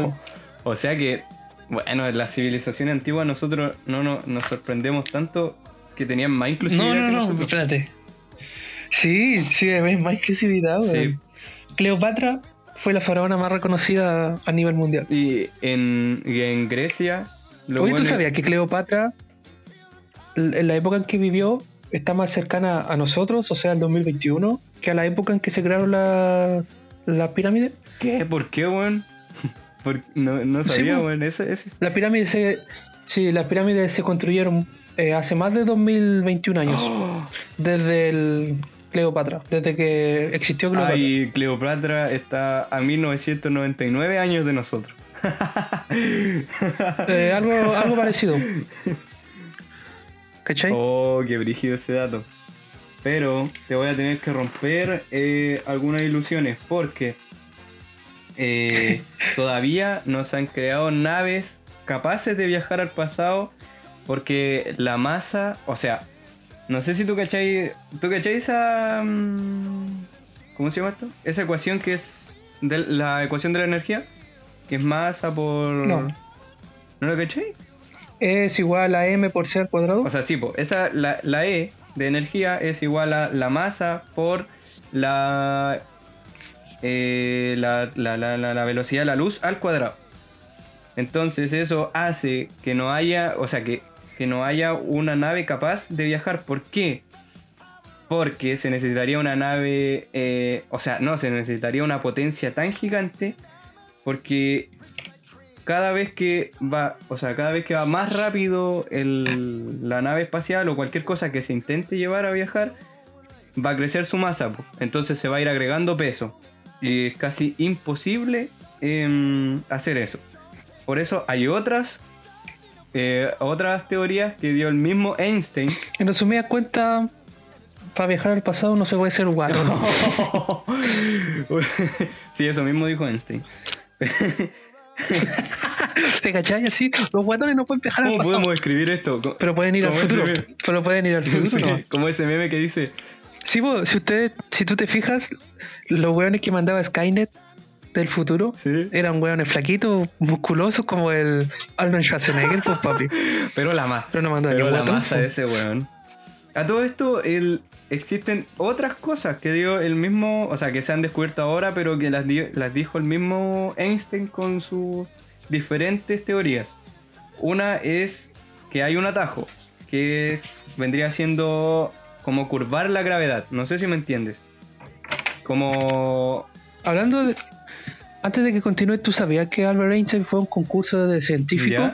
Oh, o sea que, bueno, en la civilización antigua nosotros no nos, nos sorprendemos tanto que tenían más inclusividad
No, no,
que
no,
nosotros.
espérate. Sí, sí, es más inclusividad.
Sí.
Cleopatra fue la faraona más reconocida a nivel mundial.
Y en, y en Grecia, lo
Oye,
bueno-
¿tú sabías que Cleopatra, en la época en que vivió, está más cercana a nosotros, o sea, al 2021, que a la época en que se crearon la, la pirámide.
¿Qué? ¿Por qué, weón? No, no
Sí,
sabía,
pues.
Eso, eso.
La pirámide se, sí, las pirámides se construyeron eh, hace más de 2021 años,
¡Oh! [gasps]
desde el Cleopatra, desde que existió Cleopatra.
Ay, Cleopatra está a 1999 años de nosotros. [laughs]
Eh, algo, algo parecido. ¿Cachai?
Oh, qué brígido ese dato. Pero te voy a tener que romper eh, algunas ilusiones porque eh, [laughs] todavía no se han creado naves capaces de viajar al pasado porque la masa, o sea, no sé si tú cachai, tú cachai esa... mm, ¿Cómo se llama esto? Esa ecuación que es de la ecuación de la energía, que es masa por...
No.
¿No lo cachai?
Es igual a m por c al cuadrado.
O sea, sí, po, esa, la, la E de energía es igual a la masa por la, eh, la, la- la- la- velocidad de la luz al cuadrado. Entonces eso hace que no haya, o sea, que, que no haya una nave capaz de viajar. ¿Por qué? Porque se necesitaría una nave, eh, o sea, no, se necesitaría una potencia tan gigante porque cada vez que va, o sea, cada vez que va más rápido el- la nave espacial o cualquier cosa que se intente llevar a viajar, va a crecer su masa. Entonces se va a ir agregando peso. Y es casi imposible em, hacer eso. Por eso hay otras, eh, otras teorías que dio el mismo Einstein. [laughs]
En resumidas cuentas, para viajar al pasado no se puede ser guato. ¿no? [laughs]
sí, eso mismo dijo Einstein. [laughs]
¿Te cachai? Así, los guatones no pueden viajar al
¿Cómo
pasado.
podemos escribir esto?
Pero pueden ir al futuro. Pero pueden ir al futuro.
Sí,
¿no?
como ese meme que dice,
Sí, po, si usted, si tú te fijas, los weones que mandaba Skynet del futuro
sí.
eran weones flaquitos, musculosos como el Arnold Schwarzenegger, pues papi. [laughs]
Pero la más.
Pero no mandó
Pero la
guatón,
masa
po.
de ese weón. A todo esto, el, existen otras cosas que dio el mismo, o sea, que se han descubierto ahora, pero que las, dio- las dijo el mismo Einstein con sus diferentes teorías. Una es que hay un atajo, que es vendría siendo como curvar la gravedad. No sé si me entiendes. Como
Hablando de. Antes de que continúe, ¿tú sabías que Albert Einstein fue un concurso de científicos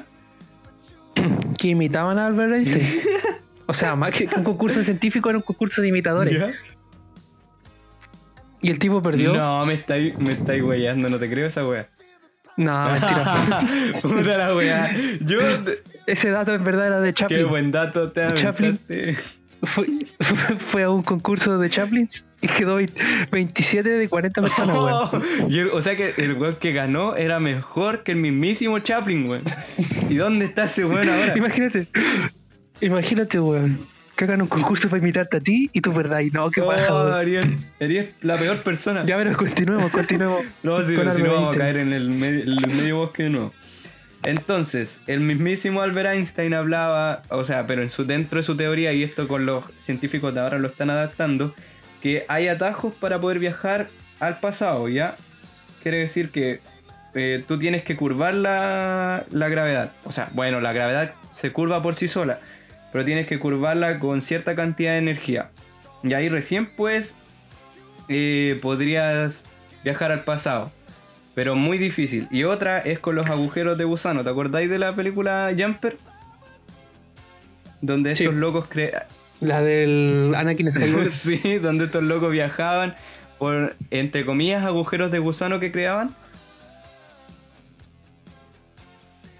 [clears throat] que imitaban a Albert Einstein? [laughs] o sea, más que un concurso de científicos, era un concurso de imitadores.
¿Ya?
Y el tipo perdió.
No, me estáis me estáis weyando, no te creo esa wea.
No, mentira. [laughs]
Puta la wea. Yo. [laughs]
Ese dato en verdad era de
Qué
Chaplin.
buen dato te
Chaplin. Fue, fue a un concurso de Chaplins y quedó 27 de 40 personas.
Oh, [laughs] o sea que el weón que ganó era mejor que el mismísimo Chaplin, weón. ¿Y dónde está ese weón ahora? [laughs]
Imagínate, imagínate, weón, que hagan un concurso para imitarte a ti y tú verdad. Y no, qué
Oh,
paja, weón.
Ariel, eres la peor persona.
Ya, pero continuemos, continuemos. [laughs]
No, si, si no vamos a caer en el medio, en el medio bosque de nuevo. Entonces, el mismísimo Albert Einstein hablaba, o sea, pero en su, dentro de su teoría, y esto con los científicos de ahora lo están adaptando, que hay atajos para poder viajar al pasado, ¿ya? Quiere decir que eh, tú tienes que curvar la, la gravedad. O sea, bueno, la gravedad se curva por sí sola, pero tienes que curvarla con cierta cantidad de energía. Y ahí recién pues eh, podrías viajar al pasado. Pero muy difícil. Y otra es con los agujeros de gusano. ¿Te acordáis de la película Jumper? Donde
Sí.
estos locos cre-
La del Anakin [laughs] Skywalker.
sí, donde estos locos viajaban por, entre comillas, agujeros de gusano que creaban.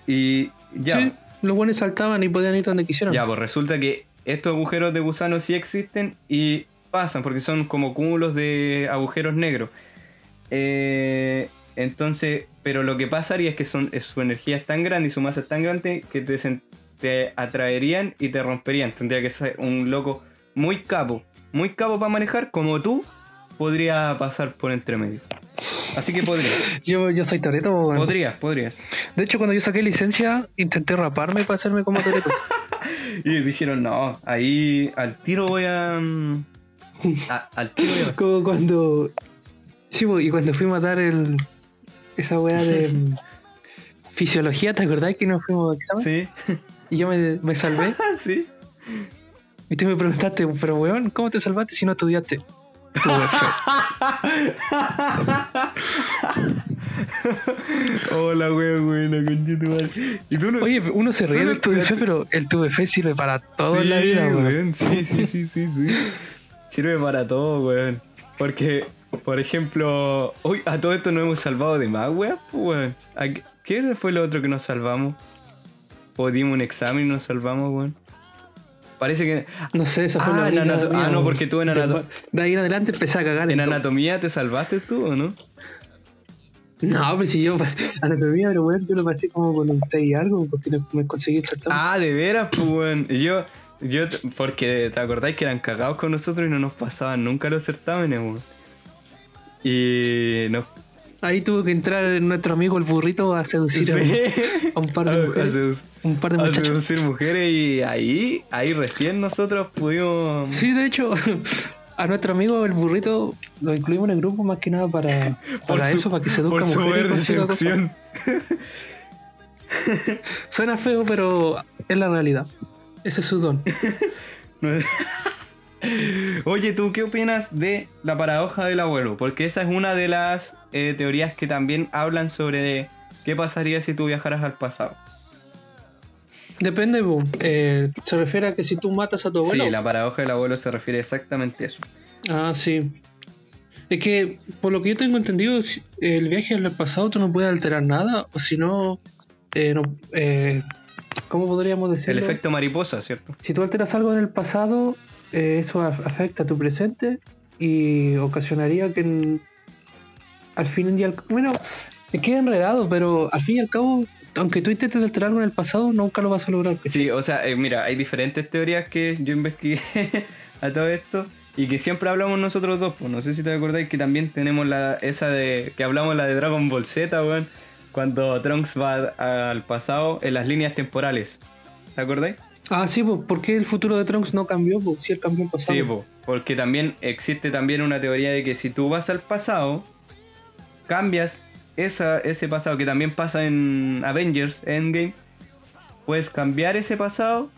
Y ya,
Sí, los buenos saltaban y podían ir donde quisieran.
ya, pues resulta que estos agujeros de gusano sí existen y pasan porque son como cúmulos de agujeros negros. Eh, entonces, pero lo que pasaría es que son, es- su energía es tan grande y su masa es tan grande que te, te atraerían y te romperían. Tendría que ser un loco muy capo, muy capo para manejar, como tú, podría pasar por entre medio. Así que podrías, [laughs]
Yo, yo soy Toreto, weón.
podrías, podrías.
De hecho, cuando yo saqué licencia, intenté raparme para hacerme como Toreto. [laughs]
Y dijeron, no, ahí al tiro voy a... mm, a- al tiro voy a pasar".
como cuando. Sí, y cuando fuimos a dar el. Esa weá de. [laughs] mm, Fisiología, ¿te acordás que nos fuimos a examen?
Sí,
Y yo me, me salvé. [laughs]
sí.
Y tú me preguntaste, pero weón, ¿cómo te salvaste si no estudiaste? Tu [laughs]
Hola, weón, weón, conchito, Y tú no.
Oye, uno se ríe
no
del TVF, pero el TVF sirve para todo en la vida, weón.
weón. Sí, sí, sí, sí, sí. Sirve para todo, weón. Porque, por ejemplo, hoy a todo esto nos hemos salvado de más, weón. pues, weón. ¿A qué- ¿Qué fue lo otro que nos salvamos? O dimos un examen y nos salvamos, weón. Parece que
No sé, esa fue
Ah, en
única
anato-
mía,
ah, no, porque tú en
De-
anato-
De ahí en adelante empecé a cagar.
en
todo.
anatomía te salvaste tú, ¿o no?
No, pero si yo pasé anatomía, pero weón, yo lo pasé como con un 6 y algo, porque no- me conseguí el certamen.
Ah, de veras, pues, weón. Yo, yo, porque te acordáis que eran cagados con nosotros y no nos pasaban nunca los certámenes, weón. Y nos.
Ahí tuvo que entrar nuestro amigo el burrito a seducir a-
Sí.
a, un par de [laughs] mujeres.
seduc-
un par de
a seducir mujeres y ahí, ahí recién nosotros pudimos.
Sí, de hecho, a nuestro amigo el burrito lo incluimos en el grupo más que nada para, [laughs] para
su-
eso, para que seduzca
por su
mujeres y
poder de
consiga cosas.
seducción. [laughs]
Suena feo, pero es la realidad. Ese es su don.
Oye, ¿tú qué opinas de la paradoja del abuelo? Porque esa es una de las eh, teorías que también hablan sobre qué pasaría si tú viajaras al pasado.
Depende, bu. Eh, se refiere a que si tú matas a tu abuelo.
Sí, la paradoja del abuelo se refiere exactamente a eso.
Ah, sí. Es que, por lo que yo tengo entendido, el viaje al pasado tú no puedes alterar nada, o si no, eh, no eh, ¿cómo podríamos decirlo?
El efecto mariposa, ¿cierto?
Si tú alteras algo en el pasado, eh, eso af- afecta a tu presente y ocasionaría que al fin y al bueno, me queda enredado, pero al fin y al cabo, aunque tú intentes alterar algo en el pasado, nunca lo vas a lograr.
Sí, o sea, eh, mira, hay diferentes teorías que yo investigué [laughs] a todo esto y que siempre hablamos nosotros dos. Pues no sé si te acordáis que también tenemos la esa de que hablamos la de Dragon Ball Z, weón, cuando Trunks va al pasado en las líneas temporales. ¿Te acordáis?
Ah, sí, pues, ¿por qué el futuro de Trunks no cambió? Si él cambió el pasado.
Sí, po, porque también existe también una teoría de que si tú vas al pasado, cambias esa, ese pasado que también pasa en Avengers Endgame, puedes cambiar ese pasado,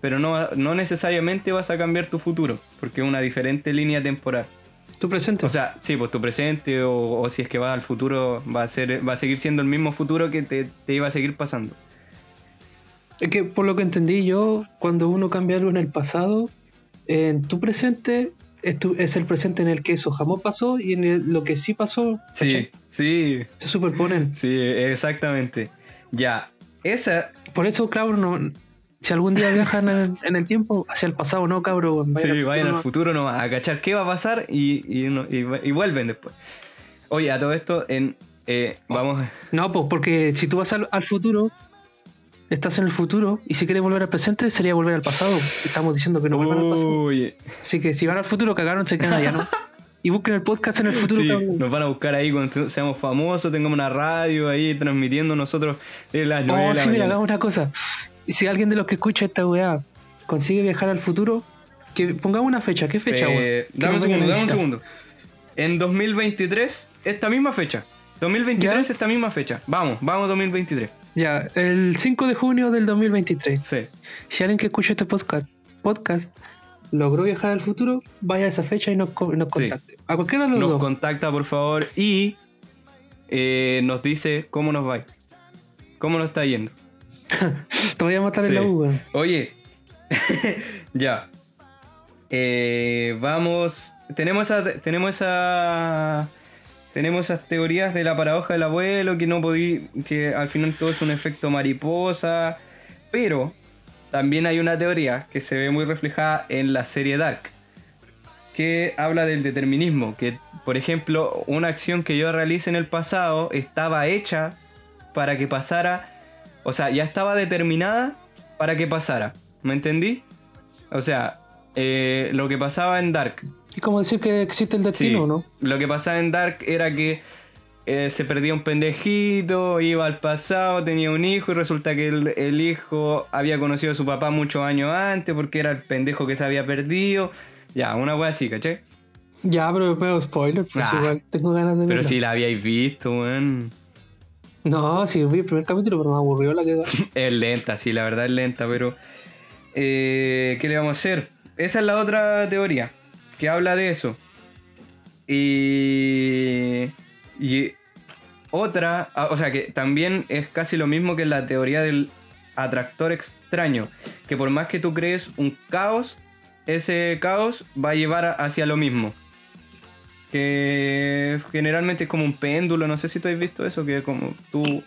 pero no, no necesariamente vas a cambiar tu futuro, porque es una diferente línea temporal.
Tu presente.
O sea, sí, pues tu presente o, o si es que vas al futuro, va a, ser, va a seguir siendo el mismo futuro que te, te iba a seguir pasando.
Es que por lo que entendí yo, cuando uno cambia algo en el pasado, en tu presente es, tu- es el presente en el que eso jamás pasó y en el- lo que sí pasó,
Sí,
¿cachai?
sí,
se superponen.
sí, exactamente. Ya, esa,
Por eso, cabrón, no, si algún día viajan en el, en el tiempo, hacia el pasado, no, cabrón.
Sí, vayan al futuro nomás a cachar qué va a pasar y, y, no- y- y vuelven después. Oye, a todo esto, en eh, vamos.
No, pues porque si tú vas al, al futuro, estás en el futuro y si quieres volver al presente sería volver al pasado. Estamos diciendo que no vuelvan al pasado. Así que si van al futuro, cagaron, se quedan allá, ¿no? [laughs] Y busquen el podcast en el futuro,
sí,
cabrón.
nos van a buscar ahí cuando seamos famosos, tengamos una radio ahí transmitiendo nosotros de las nueve
Oh,
de la
sí, mira, hagamos una cosa. Y Si alguien de los que escucha esta weá consigue viajar al futuro, que pongamos una fecha. ¿Qué fecha?
Eh, dame un segundo, dame un segundo. En 2023, esta misma fecha. 2023,
¿Ya?
esta misma fecha. Vamos, vamos 2023.
Ya, el 5 de junio del 2023.
Sí.
Si alguien que escucha este podcast, podcast logró viajar al futuro, vaya a esa fecha y nos, nos
Sí.
contacte. A cualquiera de los
Nos
dos.
contacta, por favor, y eh, nos dice cómo nos va. ¿Cómo nos está yendo? [laughs]
Te voy a matar
Sí.
en la U, weón.
Oye, [laughs] ya. Eh, vamos. Tenemos esa, tenemos esa. Tenemos esas teorías de la paradoja del abuelo, que no podí, que al final todo es un efecto mariposa. Pero también hay una teoría que se ve muy reflejada en la serie Dark. Que habla del determinismo. Que, por ejemplo, una acción que yo realice en el pasado estaba hecha para que pasara. O sea, ya estaba determinada para que pasara. ¿Me entendí? O sea, eh, lo que pasaba en Dark.
Es como decir que existe el destino,
Sí,
¿no?
Lo que pasaba en Dark era que eh, se perdía un pendejito, iba al pasado, tenía un hijo y resulta que el, el hijo había conocido a su papá muchos años antes porque era el pendejo que se había perdido. Ya, una wea así, ¿cachai?
Ya, pero veo spoiler, pues
Ah,
igual tengo ganas de
Pero si la habíais visto, weón.
No, sí, vi el primer capítulo, pero me aburrió la que [laughs]
Es lenta, sí, la verdad es lenta, pero... eh, ¿Qué le vamos a hacer? esa es la otra teoría que habla de eso. Y. Y otra, ah, o sea que también es casi lo mismo que la teoría del atractor extraño, que por más que tú crees un caos, ese caos va a llevar hacia lo mismo. Que generalmente es como un péndulo, no sé si tú has visto eso, que como tú...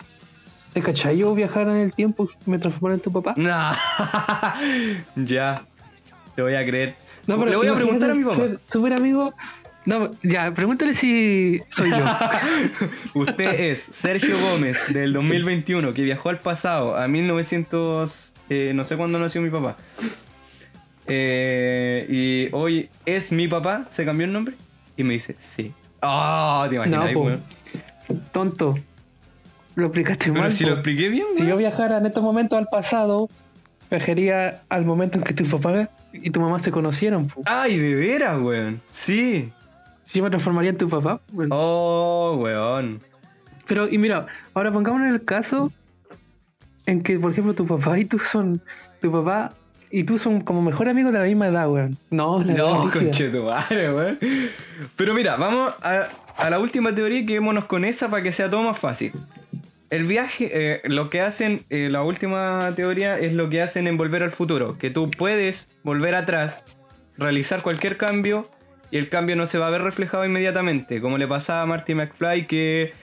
¿Te cachai yo viajar en el tiempo y me transformara en tu papá?
Nah, [laughs] ya, te voy a creer.
No, pero
Le voy a preguntar a mi papá.
Súper amigo. No, ya, pregúntale si soy yo. [laughs]
Usted es Sergio Gómez del 2021 que viajó al pasado, a 1900. eh, no sé cuándo nació mi papá. Eh, y hoy es mi papá, se cambió el nombre. Y me dice, sí. Ah, te imaginas,
No,
weón?
Tonto. Lo explicaste
Pero
mal.
si
po.
lo expliqué bien,
Si yo viajara en estos momentos al pasado, viajaría al momento en que tu papá y tu mamá se conocieron. po.
Ay, de veras, weón. Sí.
Si yo me transformaría en tu papá. bueno.
Oh, weón.
Pero, y mira, ahora pongámonos en el caso en que, por ejemplo, tu papá y tú son. Tu papá y tú son como mejor amigos de la misma edad, weón. No, la
No, conchetumare, weón. Pero mira, vamos a, a la última teoría y quedémonos con esa para que sea todo más fácil. El viaje, eh, lo que hacen, eh, la última teoría es lo que hacen en Volver al Futuro, que tú puedes volver atrás, realizar cualquier cambio y el cambio no se va a ver reflejado inmediatamente, como le pasaba a Marty McFly que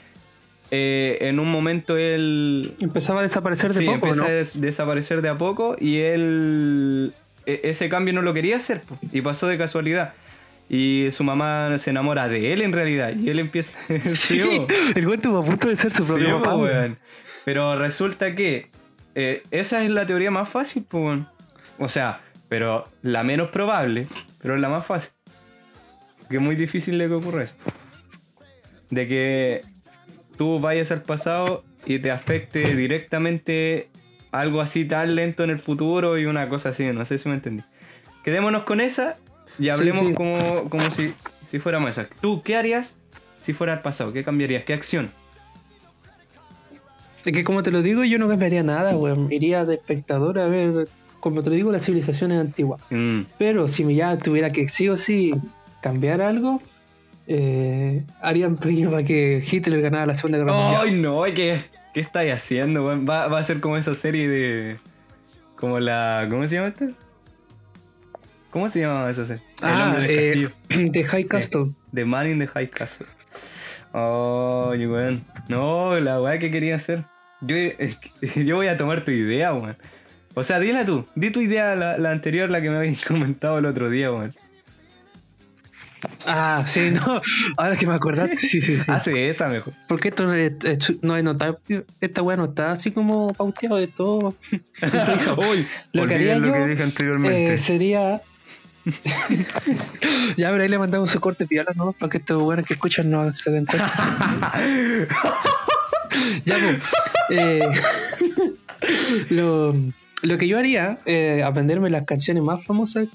eh, en un momento él
Empezaba a desaparecer de
sí,
poco,
a des- desaparecer de a poco y él e- ese cambio no lo quería hacer y pasó de casualidad. Y su mamá se enamora de él en realidad y él empieza... [laughs] sí,
el güey estuvo a punto de ser su
Sí,
propio
po,
papá, weón.
Pero resulta que eh, esa es la teoría más fácil, weón. O sea, pero la menos probable, pero es la más fácil. Que es muy difícil de que ocurra eso. De que tú vayas al pasado y te afecte directamente algo así tan lento en el futuro y una cosa así, no sé si me entendí. Quedémonos con esa y hablemos
sí.
como, como si, si fuéramos esa. ¿Tú qué harías si fuera al pasado? ¿Qué cambiarías? ¿Qué acción?
Es que como te lo digo, yo no cambiaría nada, weón. Iría de espectador a ver, como te lo digo, las civilizaciones antiguas.
Mm.
Pero si ya tuviera que sí o sí cambiar algo, eh, haría empeño para que Hitler ganara la Segunda Guerra Mundial.
Ay, no, ¿qué, qué estáis haciendo? weón? Va, va a ser como esa serie de. Como la. ¿Cómo se llama esta? ¿Cómo se llama esa serie?
Ah, eh, [clears throat] de High Castle.
The Man in the High Castle. Ay, weón. No, la weá que quería hacer. Yo, [laughs] yo voy a tomar tu idea, weón. O sea, dila tú. Di tu idea, la, la anterior, la que me habéis [laughs] comentado el otro día, weón.
Ah, sí, no. Ahora que me acordaste, sí, sí, sí. [laughs]
Hace esa mejor.
Porque esto no es, no es notable. Esta weá no está así como pauteado de todo.
Uy,
Lo que haría
lo
yo,
que dije anteriormente.
Eh, sería. [laughs] ya, pero ahí le mandamos su corte piola, ¿no? Para que estos weones que escuchan no se den cuenta. [laughs] ya, pues. eh, [laughs] lo, lo que yo haría, eh, aprenderme las canciones más famosas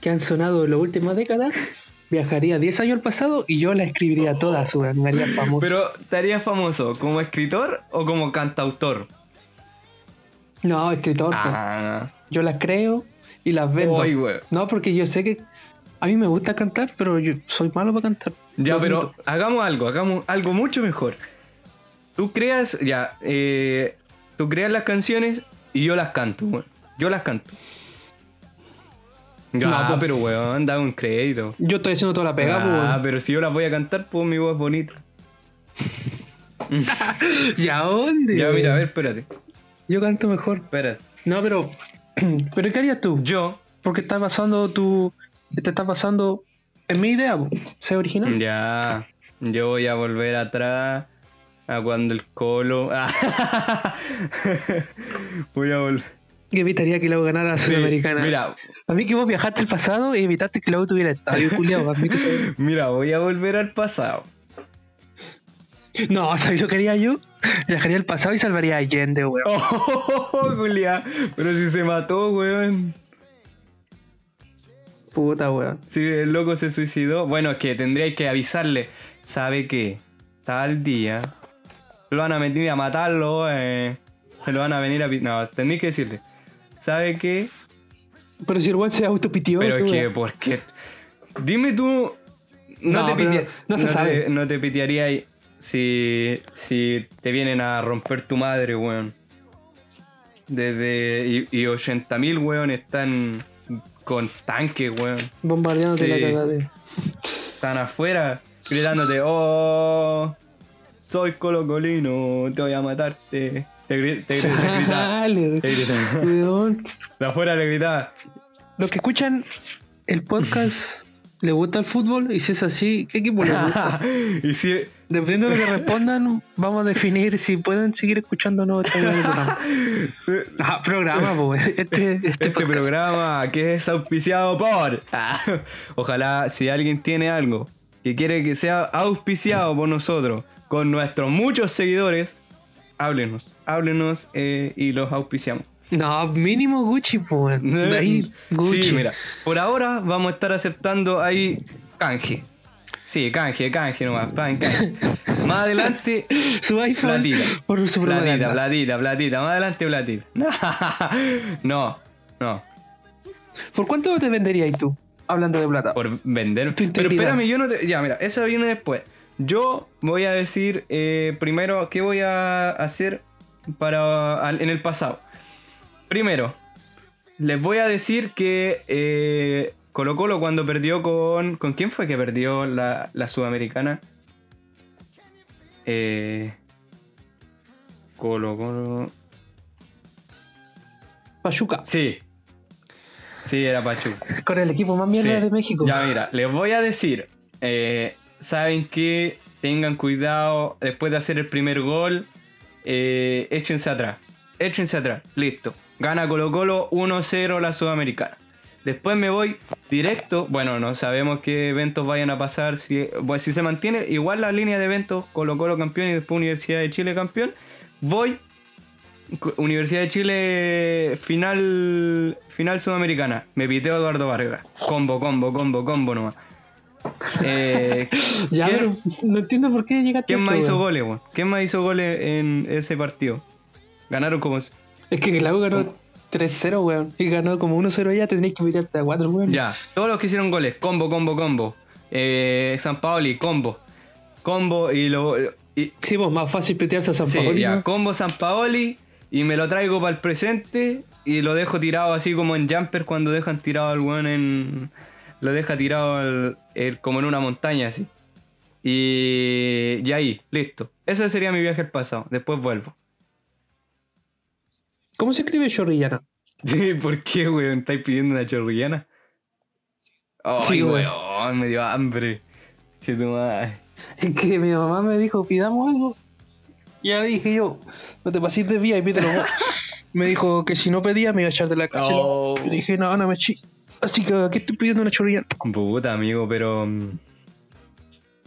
que han sonado en las últimas décadas. Viajaría 10 años al pasado y yo las escribiría todas, weón. Me haría famoso.
Pero, ¿te harías famoso como escritor o como cantautor?
No, escritor. pues.
Ah,
Yo las creo y las vendo. No, porque yo sé que a mí me gusta cantar, pero yo soy malo para cantar.
Ya, pero
admito.
hagamos algo, hagamos algo mucho mejor. Tú creas, ya, eh, tú creas las canciones y yo las canto, weón. Yo las canto. Ya,
No, pues.
pero weón, da un crédito.
Yo estoy haciendo toda la pega,
ah, pero si yo las voy a cantar, pues mi voz es bonita. [laughs]
¿Y a dónde?
Ya, mira, a ver, espérate.
Yo canto mejor.
Espérate.
No, pero. [clears throat] ¿Pero qué harías tú?
Yo,
Porque está pasando tu. Te está pasando en mi idea. Sé original.
ya, yo voy a volver atrás a cuando el colo. [laughs] voy a volver.
Que evitaría que la U ganara a
Sí,
Sudamericana.
mira,
A mí que vos viajaste al pasado y evitaste que la U tuviera estadio, eso.
mira, voy a volver al pasado.
No, ¿sabes lo que haría yo? Viajaría al pasado y salvaría a Allende, weón. [laughs]
Oh, Julia, pero si se mató, weón.
Puta, weón.
Si el loco se suicidó, bueno, es que tendríais que avisarle. ¿Sabe qué? Tal día. Lo van a venir a matarlo, eh. Lo van a venir a. No, tendréis que decirle. ¿Sabe qué?
Pero si el weón se autopitió.
Pero es que. ¿por qué? Dime tú. No,
No,
te, pitea-
no se
te-
sabe.
no te pitearía si, si te vienen a romper tu madre, weón. Desde. Y, y 80.000, weón, están con tanques, weón.
Bombardeándote
Sí.
la cagada.
Están afuera gritándote, oh, soy colocolino, te voy a matarte. Te, te, te. [laughs]
Dale,
Te grita.
weón.
De afuera le gritaba.
Los que escuchan el podcast les gusta el fútbol y si es así, ¿qué equipo les gusta? [laughs]
y si,
Dependiendo de lo que respondan, vamos a definir si pueden seguir escuchando o no este [laughs] programa. Ah, programa, pues. Este, este,
Este programa que es auspiciado por. Ah, [laughs] Ojalá si alguien tiene algo que quiere que sea auspiciado por nosotros, con nuestros muchos seguidores, háblenos, háblenos eh, y los auspiciamos.
No, mínimo Gucci, pues. [laughs] De ahí, Gucci.
Sí, mira, por ahora vamos a estar aceptando ahí canje. Sí, canje, canje nomás, canje. [laughs] Más adelante,
Su iPhone
platita.
por su
Platita, platita, platita, más adelante platita. [laughs] No, no.
¿Por cuánto te venderías tú? Hablando de plata.
por vender. Pero espérame, yo no te. Ya, mira, esa viene después. Yo voy a decir eh, primero qué voy a hacer para en el pasado. Primero, les voy a decir que eh, Colo Colo cuando perdió con. ¿Con quién fue que perdió la, la Sudamericana? Eh, Colo Colo.
Pachuca.
Sí. Sí, era Pachuca.
Con el equipo más mierda
Sí.
de México.
Ya, mira, les voy a decir. eh, Saben que tengan cuidado después de hacer el primer gol. eh, échense atrás. Échense atrás. Listo. Gana Colo Colo 1-0 la Sudamericana. Después me voy directo. Bueno, no sabemos qué eventos vayan a pasar. Si, pues, si se mantiene igual la línea de eventos, Colo Colo campeón y después Universidad de Chile campeón. Voy Universidad de Chile final final sudamericana. Me piteo Eduardo Vargas. Combo, combo, combo, combo nomás. Eh, [laughs]
Ya,
¿quién,
pero no entiendo por qué llegaste
quién más hizo goles, weón? ¿Quién más hizo goles en ese partido? Ganaron como.
Es que la U ganó 3-0, weón. Y ganó como 1-0 ya, tendréis que meterte a 4, weón.
Ya, todos los que hicieron goles. Combo, combo, combo. Eh, San Paoli, combo. Combo y lo. y-
Sí, pues más fácil petearse a San
sí,
Paolo.
ya,
¿no?
combo San Paoli. Y me lo traigo para el presente. Y lo dejo tirado así como en jumper cuando dejan tirado al weón en. Lo deja tirado al- el- como en una montaña así. Y, y ahí, listo. Eso sería mi viaje al pasado. Después vuelvo.
¿Cómo se escribe chorrillana?
Sí, ¿Por qué, weón? ¿Estáis pidiendo una chorrillana? Ay,
Sí, weón.
me dio hambre.
Es que mi mamá me dijo, pidamos algo. Y ya dije yo, no te pases de vía y pídelo vos. [laughs] me dijo que si no pedía me iba a echar de la casa.
Oh.
Y dije, no, no me eché. Así que aquí estoy pidiendo una chorrillana.
Puta, amigo, pero. mm,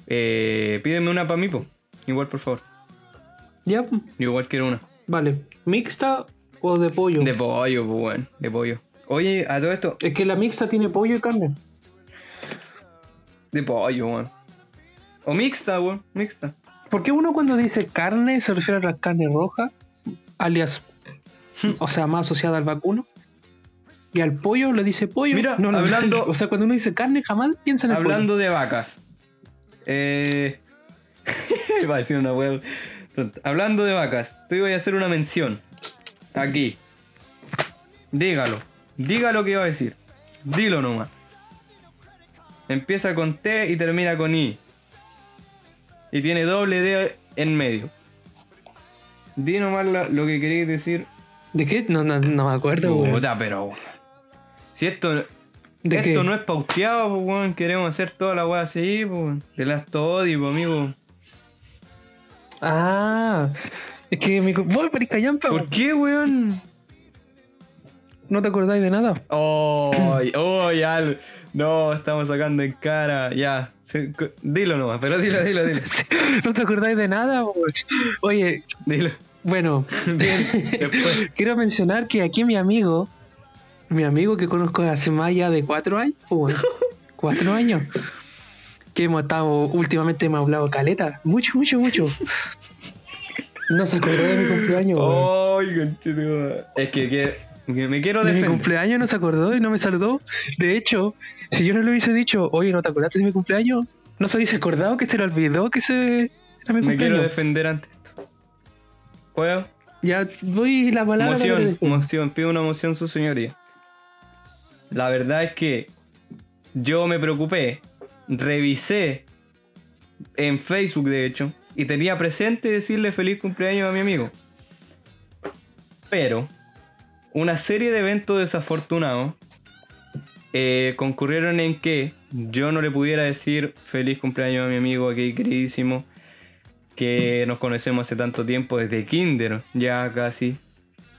Eh, pídeme una para mí, po. Igual, por favor.
Ya,
Yo igual quiero una.
vale. ¿Mixta o de pollo?
De pollo, pues, weón. De pollo. Oye, a todo esto.
Es que la mixta tiene pollo y carne.
De pollo, weón. O mixta, weón. Mixta.
¿Por qué uno cuando dice carne se refiere a la carne roja? Alias, o sea, más asociada al vacuno. Y al pollo le dice pollo.
Mira,
no, no,
hablando- [laughs]
O sea, cuando uno dice carne, jamás piensa en el
Hablando de vacas. Eh. [laughs] Va a decir una tonta. Hablando de vacas, te voy a hacer una mención. Aquí. Dígalo. Diga lo que iba a decir. Dilo nomás. Empieza con T y termina con I. Y tiene doble D en medio. Di nomás lo que queréis decir.
¿De qué? No, no, no me acuerdo.
Puta, pero. Si esto.
¿De
Esto
qué?
no es pauteado, pues, weón. Queremos hacer toda la weá así, pues. De las amigo.
Ah, es que mi... Voy para callampa,
¿Por qué, weón?
¿No te acordáis de nada?
Oh, oh, ya. No, estamos sacando en cara. Ya. Dilo nomás, pero dilo, dilo, dilo. [laughs]
¿No te acordáis de nada? Oye,
Dilo.
bueno, [laughs]
Bien, [laughs]
quiero mencionar que aquí mi amigo, mi amigo que conozco hace más ya de cuatro años, pues, cuatro años, que hemos estado, últimamente hemos hablado caleta, mucho, mucho, mucho. No se acordó de mi cumpleaños, güey.
Ay. Es que, que que me quiero
De mi
defender.
cumpleaños no se acordó y no me saludó. De hecho, si yo no le hubiese dicho, oye, ¿no te acordaste de mi cumpleaños? No se hubiese acordado que se le olvidó que se era mi
Me quiero defender ante esto. ¿Puedo?
Ya doy la palabra.
Moción, moción, pido una moción, su señoría. La verdad es que yo me preocupé, revisé en Facebook, de hecho, y tenía presente decirle feliz cumpleaños a mi amigo. Pero una serie de eventos desafortunados eh, concurrieron en que yo no le pudiera decir feliz cumpleaños a mi amigo aquí queridísimo, que nos conocemos hace tanto tiempo, desde kinder, ya casi.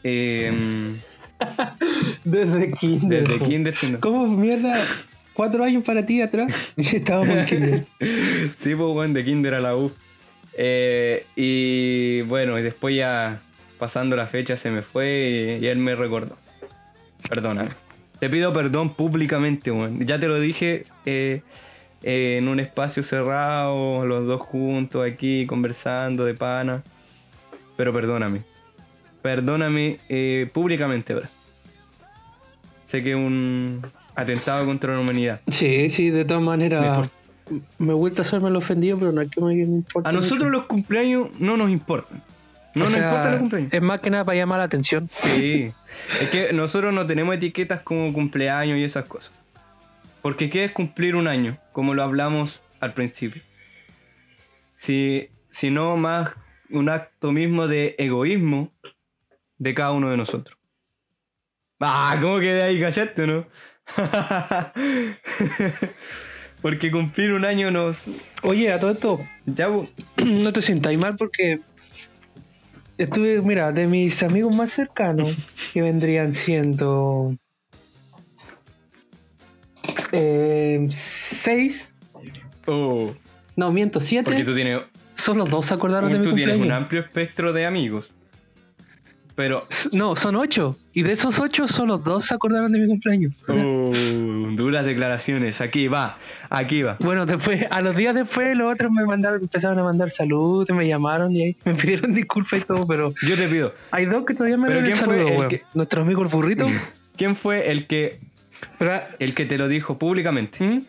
Em, [laughs]
Desde kinder.
desde kinder siendo-
¿Cómo mierda? Cuatro años para ti atrás. [laughs] Estábamos en kinder. [laughs]
Sí, pues bueno, de kinder a la U. Eh, y bueno, y después ya pasando la fecha se me fue y, y él me recordó. Perdóname. Te pido perdón públicamente, weón. Ya te lo dije eh, eh, en un espacio cerrado, los dos juntos aquí conversando de pana. Pero perdóname. Perdóname eh, públicamente, bro. Sé que es un atentado contra la humanidad.
Sí, sí, de todas maneras.
Importa.
Me gusta hacerme el ofendido, pero no es que me importe.
A nosotros
mucho.
los cumpleaños no nos importan. No
O
nos
sea,
importan los cumpleaños.
Es más que nada para llamar la atención.
Sí. es que nosotros no tenemos etiquetas como cumpleaños y esas cosas. Porque ¿qué es cumplir un año? Como lo hablamos al principio. Si, si no más un acto mismo de egoísmo de cada uno de nosotros. Ah, ¿cómo quedé ahí? ¿Callaste no? [laughs] Porque cumplir un año nos...
Oye, a todo esto,
Ya, [clears throat]
no te sientas mal porque estuve, mira, de mis amigos más cercanos, que vendrían siendo eh, seis,
Oh,
no, miento, siete,
porque tú tienes
solo dos se acordaron de mi
Tú tienes un amplio espectro de amigos. Pero.
No, son ocho, y de esos ocho, solo dos se acordaron de mi cumpleaños.
Uh, duras declaraciones. Aquí va, aquí va.
Bueno, después, a los días después, los otros me mandaron, empezaron a mandar saludos, me llamaron y ahí me pidieron [laughs] disculpas y todo, pero
Yo te pido,
hay dos que todavía me
¿Pero quién fue el que-
Nuestro amigo el burrito. [laughs]
¿quién fue el que, el que te lo dijo públicamente?
¿Mm?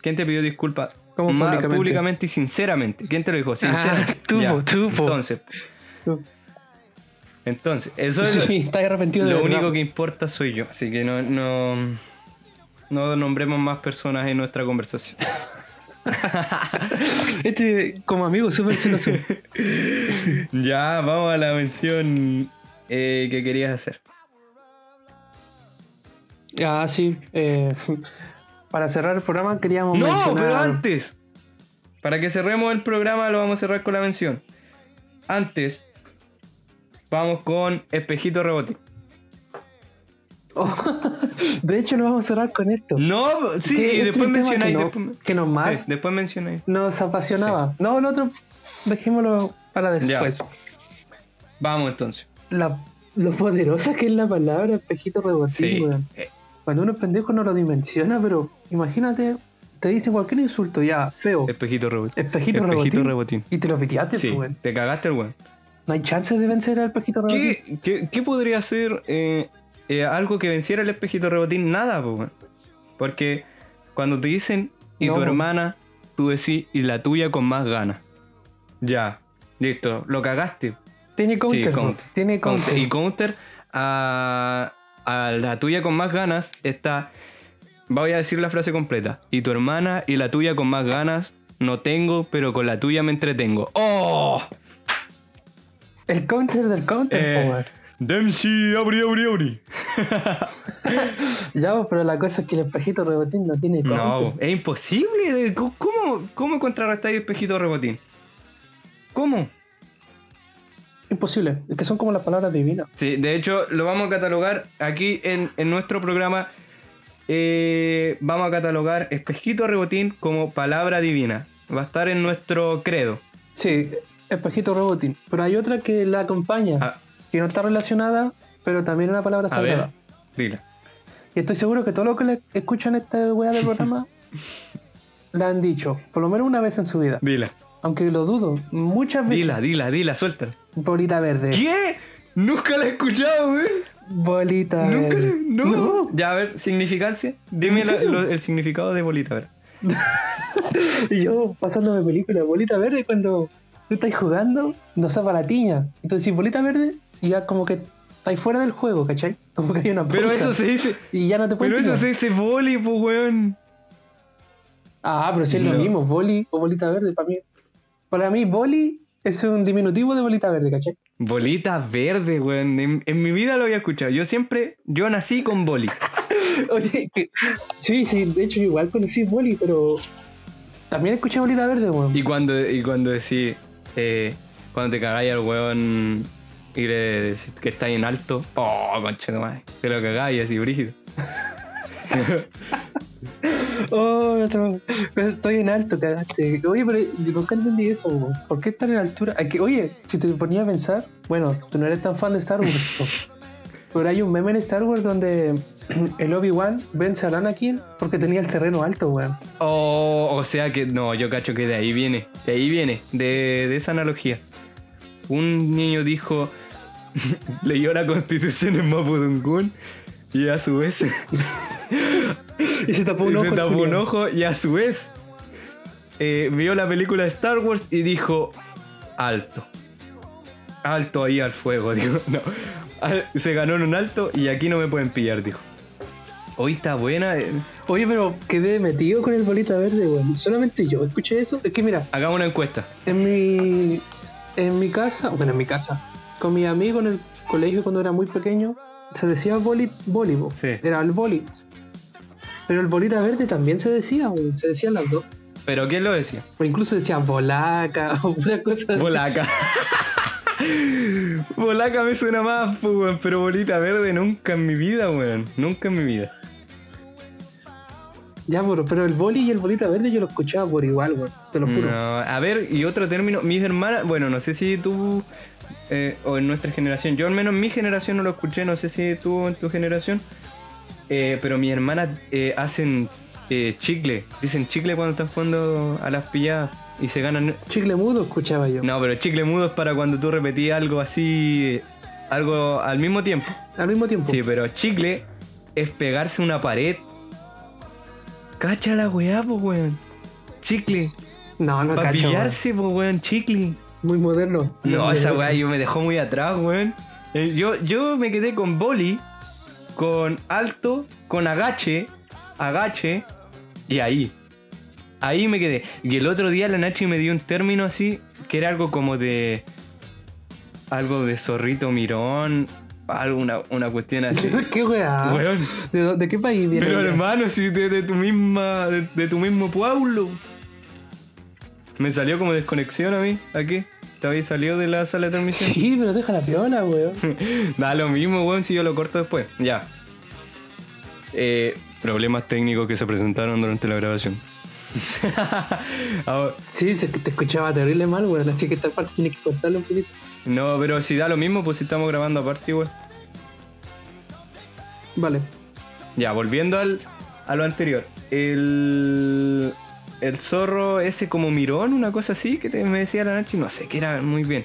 ¿Quién te pidió disculpas?
¿Cómo públicamente?
públicamente y sinceramente. ¿Quién te lo dijo? Sinceramente.
tú, tú.
Entonces,
Tú.
entonces, eso es [laughs]
Sí, estás arrepentido de
lo único que importa soy yo. Así que no, no, no nombremos más personas en nuestra conversación. [laughs]
Este, como amigo, súper celoso. [laughs]
Ya, vamos a la mención eh, que querías hacer.
ah, sí. eh, [laughs] para cerrar el programa queríamos
No,
mencionar...
pero antes. Para que cerremos el programa lo vamos a cerrar con la mención. Antes, vamos con Espejito Rebote.
Oh, [laughs] de hecho, lo vamos a cerrar con esto.
No, sí, y después mencionáis.
Que, no-
después,
que nos más
sí, después mencionáis.
nos apasionaba. No, el otro, dejémoslo para después.
Vamos entonces.
La, lo poderosa que es la palabra espejito rebotín,
Sí. Eh,
Cuando uno es pendejo no lo dimensiona, pero imagínate, te dicen cualquier insulto ya, feo,
Espejito Rebote.
espejito,
Espejito
rebotín,
Rebotín.
y te lo piteaste,
Sí, te cagaste el weón.
No hay chance de vencer al espejito rebotín.
¿Qué, qué, qué podría ser eh, eh, algo que venciera el espejito rebotín? Nada, po. Porque cuando te dicen y
No,
tu hermana, tú decís y la tuya con más ganas. Ya, listo, lo cagaste.
Tiene counter,
Sí, counter.
tiene counter.
Counter. Y counter a, a la tuya con más ganas está. Voy a decir la frase completa. Y tu hermana y la tuya con más ganas no tengo, pero con la tuya me entretengo. ¡Oh!
El counter del counter,
Eh. Dempsey, abri, abri, abri. [laughs]
Ya, pero la cosa es que el espejito rebotín no tiene.
No, es imposible. ¿Cómo, cómo contrarrestáis espejito rebotín? ¿Cómo?
Imposible, es que son como las palabras divinas.
Sí, de hecho, lo vamos a catalogar aquí en, en nuestro programa. eh, vamos a catalogar espejito rebotín como palabra divina. Va a estar en nuestro credo.
Sí, espejito rebotín. Pero hay otra que la acompaña,
A,
que no está relacionada, pero también una palabra
a ver,
sagrada.
dila.
Y estoy seguro que todos los que le escuchan esta weá del programa [laughs] la han dicho, por lo menos una vez en su vida.
Dila.
Aunque lo dudo, muchas veces.
Dila, dila, dila, suéltala.
Bolita verde.
¿Qué? Nunca la he escuchado, güey.
Bolita
Nunca
verde.
le- no. Ya, a ver, significancia. Dime
¿En
la- lo- el significado de bolita, a ver. [laughs]
Y yo pasándome película, bolita verde, cuando tú estás jugando, no zapa la tiña. Entonces, si bolita verde, y ya como que estáis fuera del juego, ¿cachai? [laughs] Como que hay una
Pero eso se dice.
Y ya no te puedes
Pero eso se dice boli, pues, weón.
Ah, pero si es
No.
lo mismo, boli o bolita verde para mí. Para mí, boli es un diminutivo de bolita verde, ¿cachai?
Bolita verde, weón. En, en mi vida lo había escuchado. Yo siempre. Yo nací con boli. [laughs]
Oye, que, sí, sí, de hecho igual conocí boli, pero también escuché bolita verde, weón.
Y cuando, y cuando decís. eh, cuando te cagáis al weón. Y le decís que está en alto. Oh, concha de madre. Te lo cagáis así, brígido. [laughs]
Oh, no, estoy en alto, cagaste. Oye, pero yo nunca entendí eso, weón. ¿Por qué estar en altura? Oye, si te ponías a pensar, bueno, tú no eres tan fan de Star Wars, pero hay un meme en Star Wars donde [clears throat] el Obi-Wan vence a Anakin porque tenía el terreno alto, weón.
Oh, o sea que. No, yo cacho que de ahí viene. De ahí viene. De, de esa analogía. Un niño dijo. [laughs] leyó la constitución en Mapudungun. Y a su vez. [laughs]
Y se tapó un
y
ojo.
se tapó un ojo y a su vez eh, vio la película de Star Wars y dijo alto. Alto ahí al fuego, [laughs] digo. No. Se ganó en un alto y aquí no me pueden pillar, dijo. Hoy está buena. eh.
Oye, pero quedé metido con el bolita verde, weón. Solamente yo escuché eso. Es que mira,
Hagamos una encuesta.
en mi, en mi casa, bueno, en mi casa, con mi amigo en el colegio cuando era muy pequeño, se decía boli, boli.
Sí.
era el boli. Pero el bolita verde también se decía, se decían las dos.
¿Pero quién lo decía?
O incluso decía bolaca [laughs] o una cosa así.
Bolaca. [laughs] Bolaca me suena más, weón, pero bolita verde nunca en mi vida, weón. Nunca en mi vida.
Ya, pero, pero el boli y el bolita verde yo lo escuchaba por igual, weón. Te lo juro.
No, a ver, y otro término, mis hermanas, bueno, no sé si tú eh, o en nuestra generación, yo al menos en mi generación no lo escuché, no sé si tú en tu generación, eh, pero mis hermanas eh, hacen eh, chicle, dicen chicle cuando están jugando a las pilladas y se ganan...
Chicle mudo escuchaba yo.
No, pero chicle mudo es para cuando tú repetías algo así, algo al mismo tiempo.
Al mismo tiempo.
Sí, pero chicle es pegarse una pared. Cacha la weá, pues weón. Chicle.
No, no
Para pillarse, pues weón, chicle.
Muy moderno.
No,
Muy
esa weá yo me dejó muy atrás, weón. Eh, Yo, yo me quedé con boli, con alto, con agache, agache y ahí. Ahí me quedé. Y el otro día la Nachi me dio un término así, que era algo como de. Algo de zorrito mirón, algo, una, una cuestión así.
¿Qué weá?
Weón.
¿De, de qué país viene?
Pero hermano, si de, de tu misma. De, de tu mismo pueblo. Me salió como desconexión a mí. ¿Aquí? ¿Te habéis salido de la sala de transmisión?
Sí, pero deja la piola, weón. [laughs]
Da lo mismo, weón, si yo lo corto después. Ya. Eh, problemas técnicos que se presentaron durante la grabación. [laughs] Ahora-
Sí, se, te escuchaba terrible mal, weón. Así que esta parte tienes que cortarlo un poquito.
no, pero si da lo mismo, pues si estamos grabando aparte igual.
Vale.
Ya, volviendo al, a lo anterior. El, el zorro ese como mirón, una cosa así, que te- me decía la noche, no sé qué era muy bien.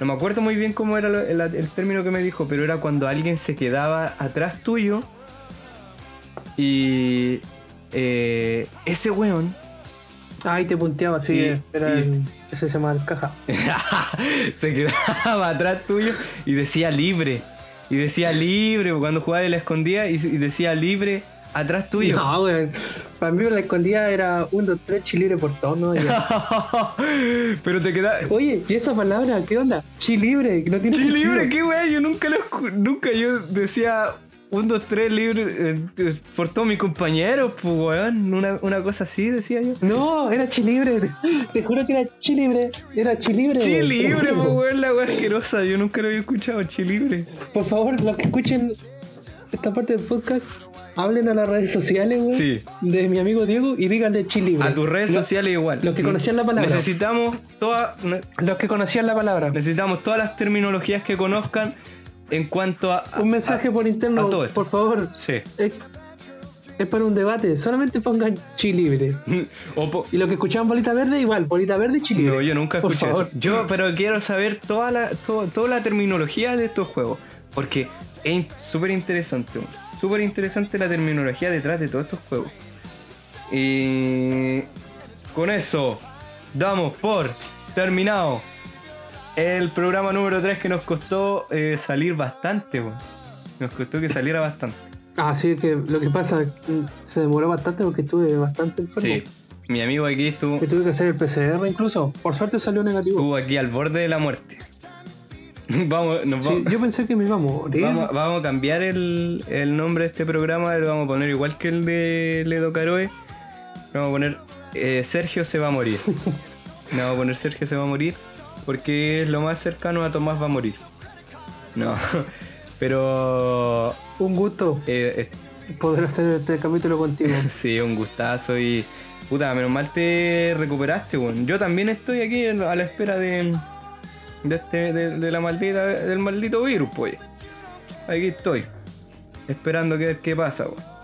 No me acuerdo muy bien cómo era el, el término que me dijo, pero era cuando alguien se quedaba atrás tuyo y eh, ese weón
Ay, te punteaba, sí.
Y-
era
y-
el- ese se llama el caja. [laughs]
se quedaba atrás tuyo y decía libre. Y decía libre, cuando jugaba y la escondía y, y decía libre atrás tuyo.
No, weón. Para mí la escondida era 1, 2, 3, chilibre por tono. ya. [laughs]
Pero te queda.
Oye, ¿y esa palabra? ¿Qué onda? Chi libre, que no tiene
Sí,
sentido.
libre, qué weá, yo nunca lo nunca yo decía un, dos, tres libre eh, por todos mis compañeros, pues weón, una, una cosa así decía yo.
No, era chi libre. Te, te juro que era chi libre. Era chi libre.
Chi
weón, te lo
libre,
juro.
pues weón, la weá asquerosa, yo nunca lo había escuchado, chi libre.
Por favor, los que escuchen esta parte del podcast, hablen a las redes sociales, weón.
Sí.
De mi amigo Diego y díganle chi libre.
A tus redes
Lo-
sociales igual.
los que conocían la palabra.
Necesitamos toda, ne-
Los que conocían la palabra.
necesitamos todas las terminologías que conozcan en cuanto a. a-
Un mensaje por interno,
a todo
por favor.
Sí.
Es, es para un debate. Solamente pongan chi libre. [laughs]
Po-
Y los que escuchaban bolita verde, igual. Bolita verde y chi libre.
No, yo nunca
Por
escuché
favor.
eso. Yo, pero quiero saber toda la, to- toda la terminología de estos juegos. Porque es súper interesante. Súper interesante la terminología detrás de todos estos juegos. Y con eso damos por terminado el programa número 3 que nos costó eh, salir bastante. Nos costó que saliera bastante.
Ah, sí, que lo que pasa se demoró bastante porque estuve bastante enfermo.
Sí. Mi amigo aquí estuvo,
Que tuve que hacer el PCR incluso. Por suerte salió negativo.
estuvo aquí al borde de la muerte. [laughs] vamos, nos
Sí,
vamos.
yo pensé que me iba a morir.
Vamos, vamos a cambiar el, el nombre de este programa, lo vamos a poner igual que el de Ledo Caroe. Vamos a poner eh, Sergio se va a morir. [laughs] Vamos a poner Sergio se va a morir porque es lo más cercano a Tomás va a morir. No, [laughs] pero
Un gusto
eh,
poder hacer este capítulo contigo.
sí, un gustazo y puta, menos mal te recuperaste, weón. Yo también estoy aquí a la espera de, de, este, de, de la maldita, del maldito virus, pues. Aquí estoy, esperando que ver qué pasa, weón.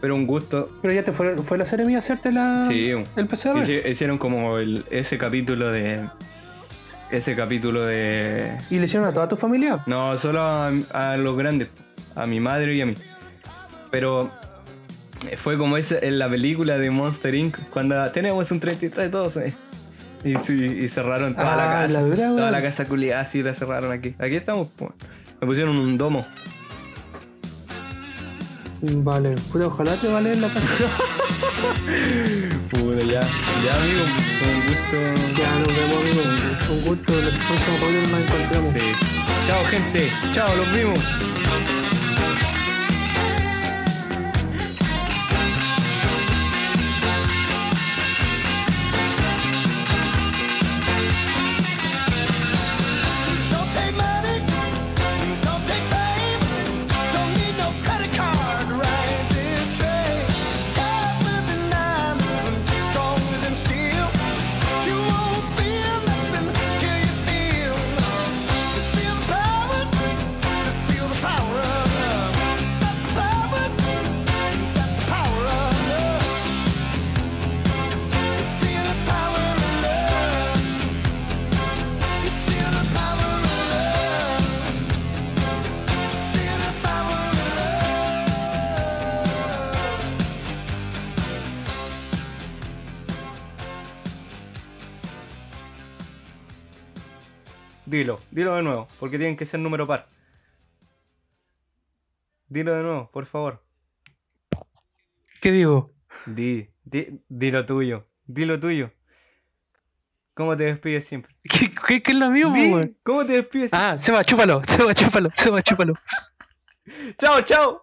Pero un gusto.
Pero ya te fue, fue la serie mía hacerte la,
Sí,
el PCR.
hici- hicieron como el- ese capítulo de. Ese capítulo de.
¿Y le hicieron a toda tu familia?
No, solo a, a los grandes, a mi madre y a mí. Pero fue como ese, en la película de Monster Inc. cuando tenemos un 33 Y, sí, y cerraron toda la
Ah,
casa.
la
toda la casa culiada, así la cerraron aquí. Aquí estamos, pues. Me pusieron un domo.
Vale, puta, ojalá te vale la casa. [laughs]
Puta, ya. Ya, amigo, un gusto.
ya nos vemos, amigo. Un gusto, nos encontramos.
Sí. Chao, gente. Chao, los vimos. Dilo, dilo de nuevo, porque tienen que ser número par. Dilo de nuevo, por favor.
¿Qué digo?
Di, di, di lo tuyo, di lo tuyo. ¿Cómo te despides siempre?
¿Qué, qué, qué es lo mío,
Di? ¿Cómo te despides? siempre?
Ah, Seba, chúpalo, [laughs] Seba, chúpalo, Seba, chúpalo.
¡Chao, chao!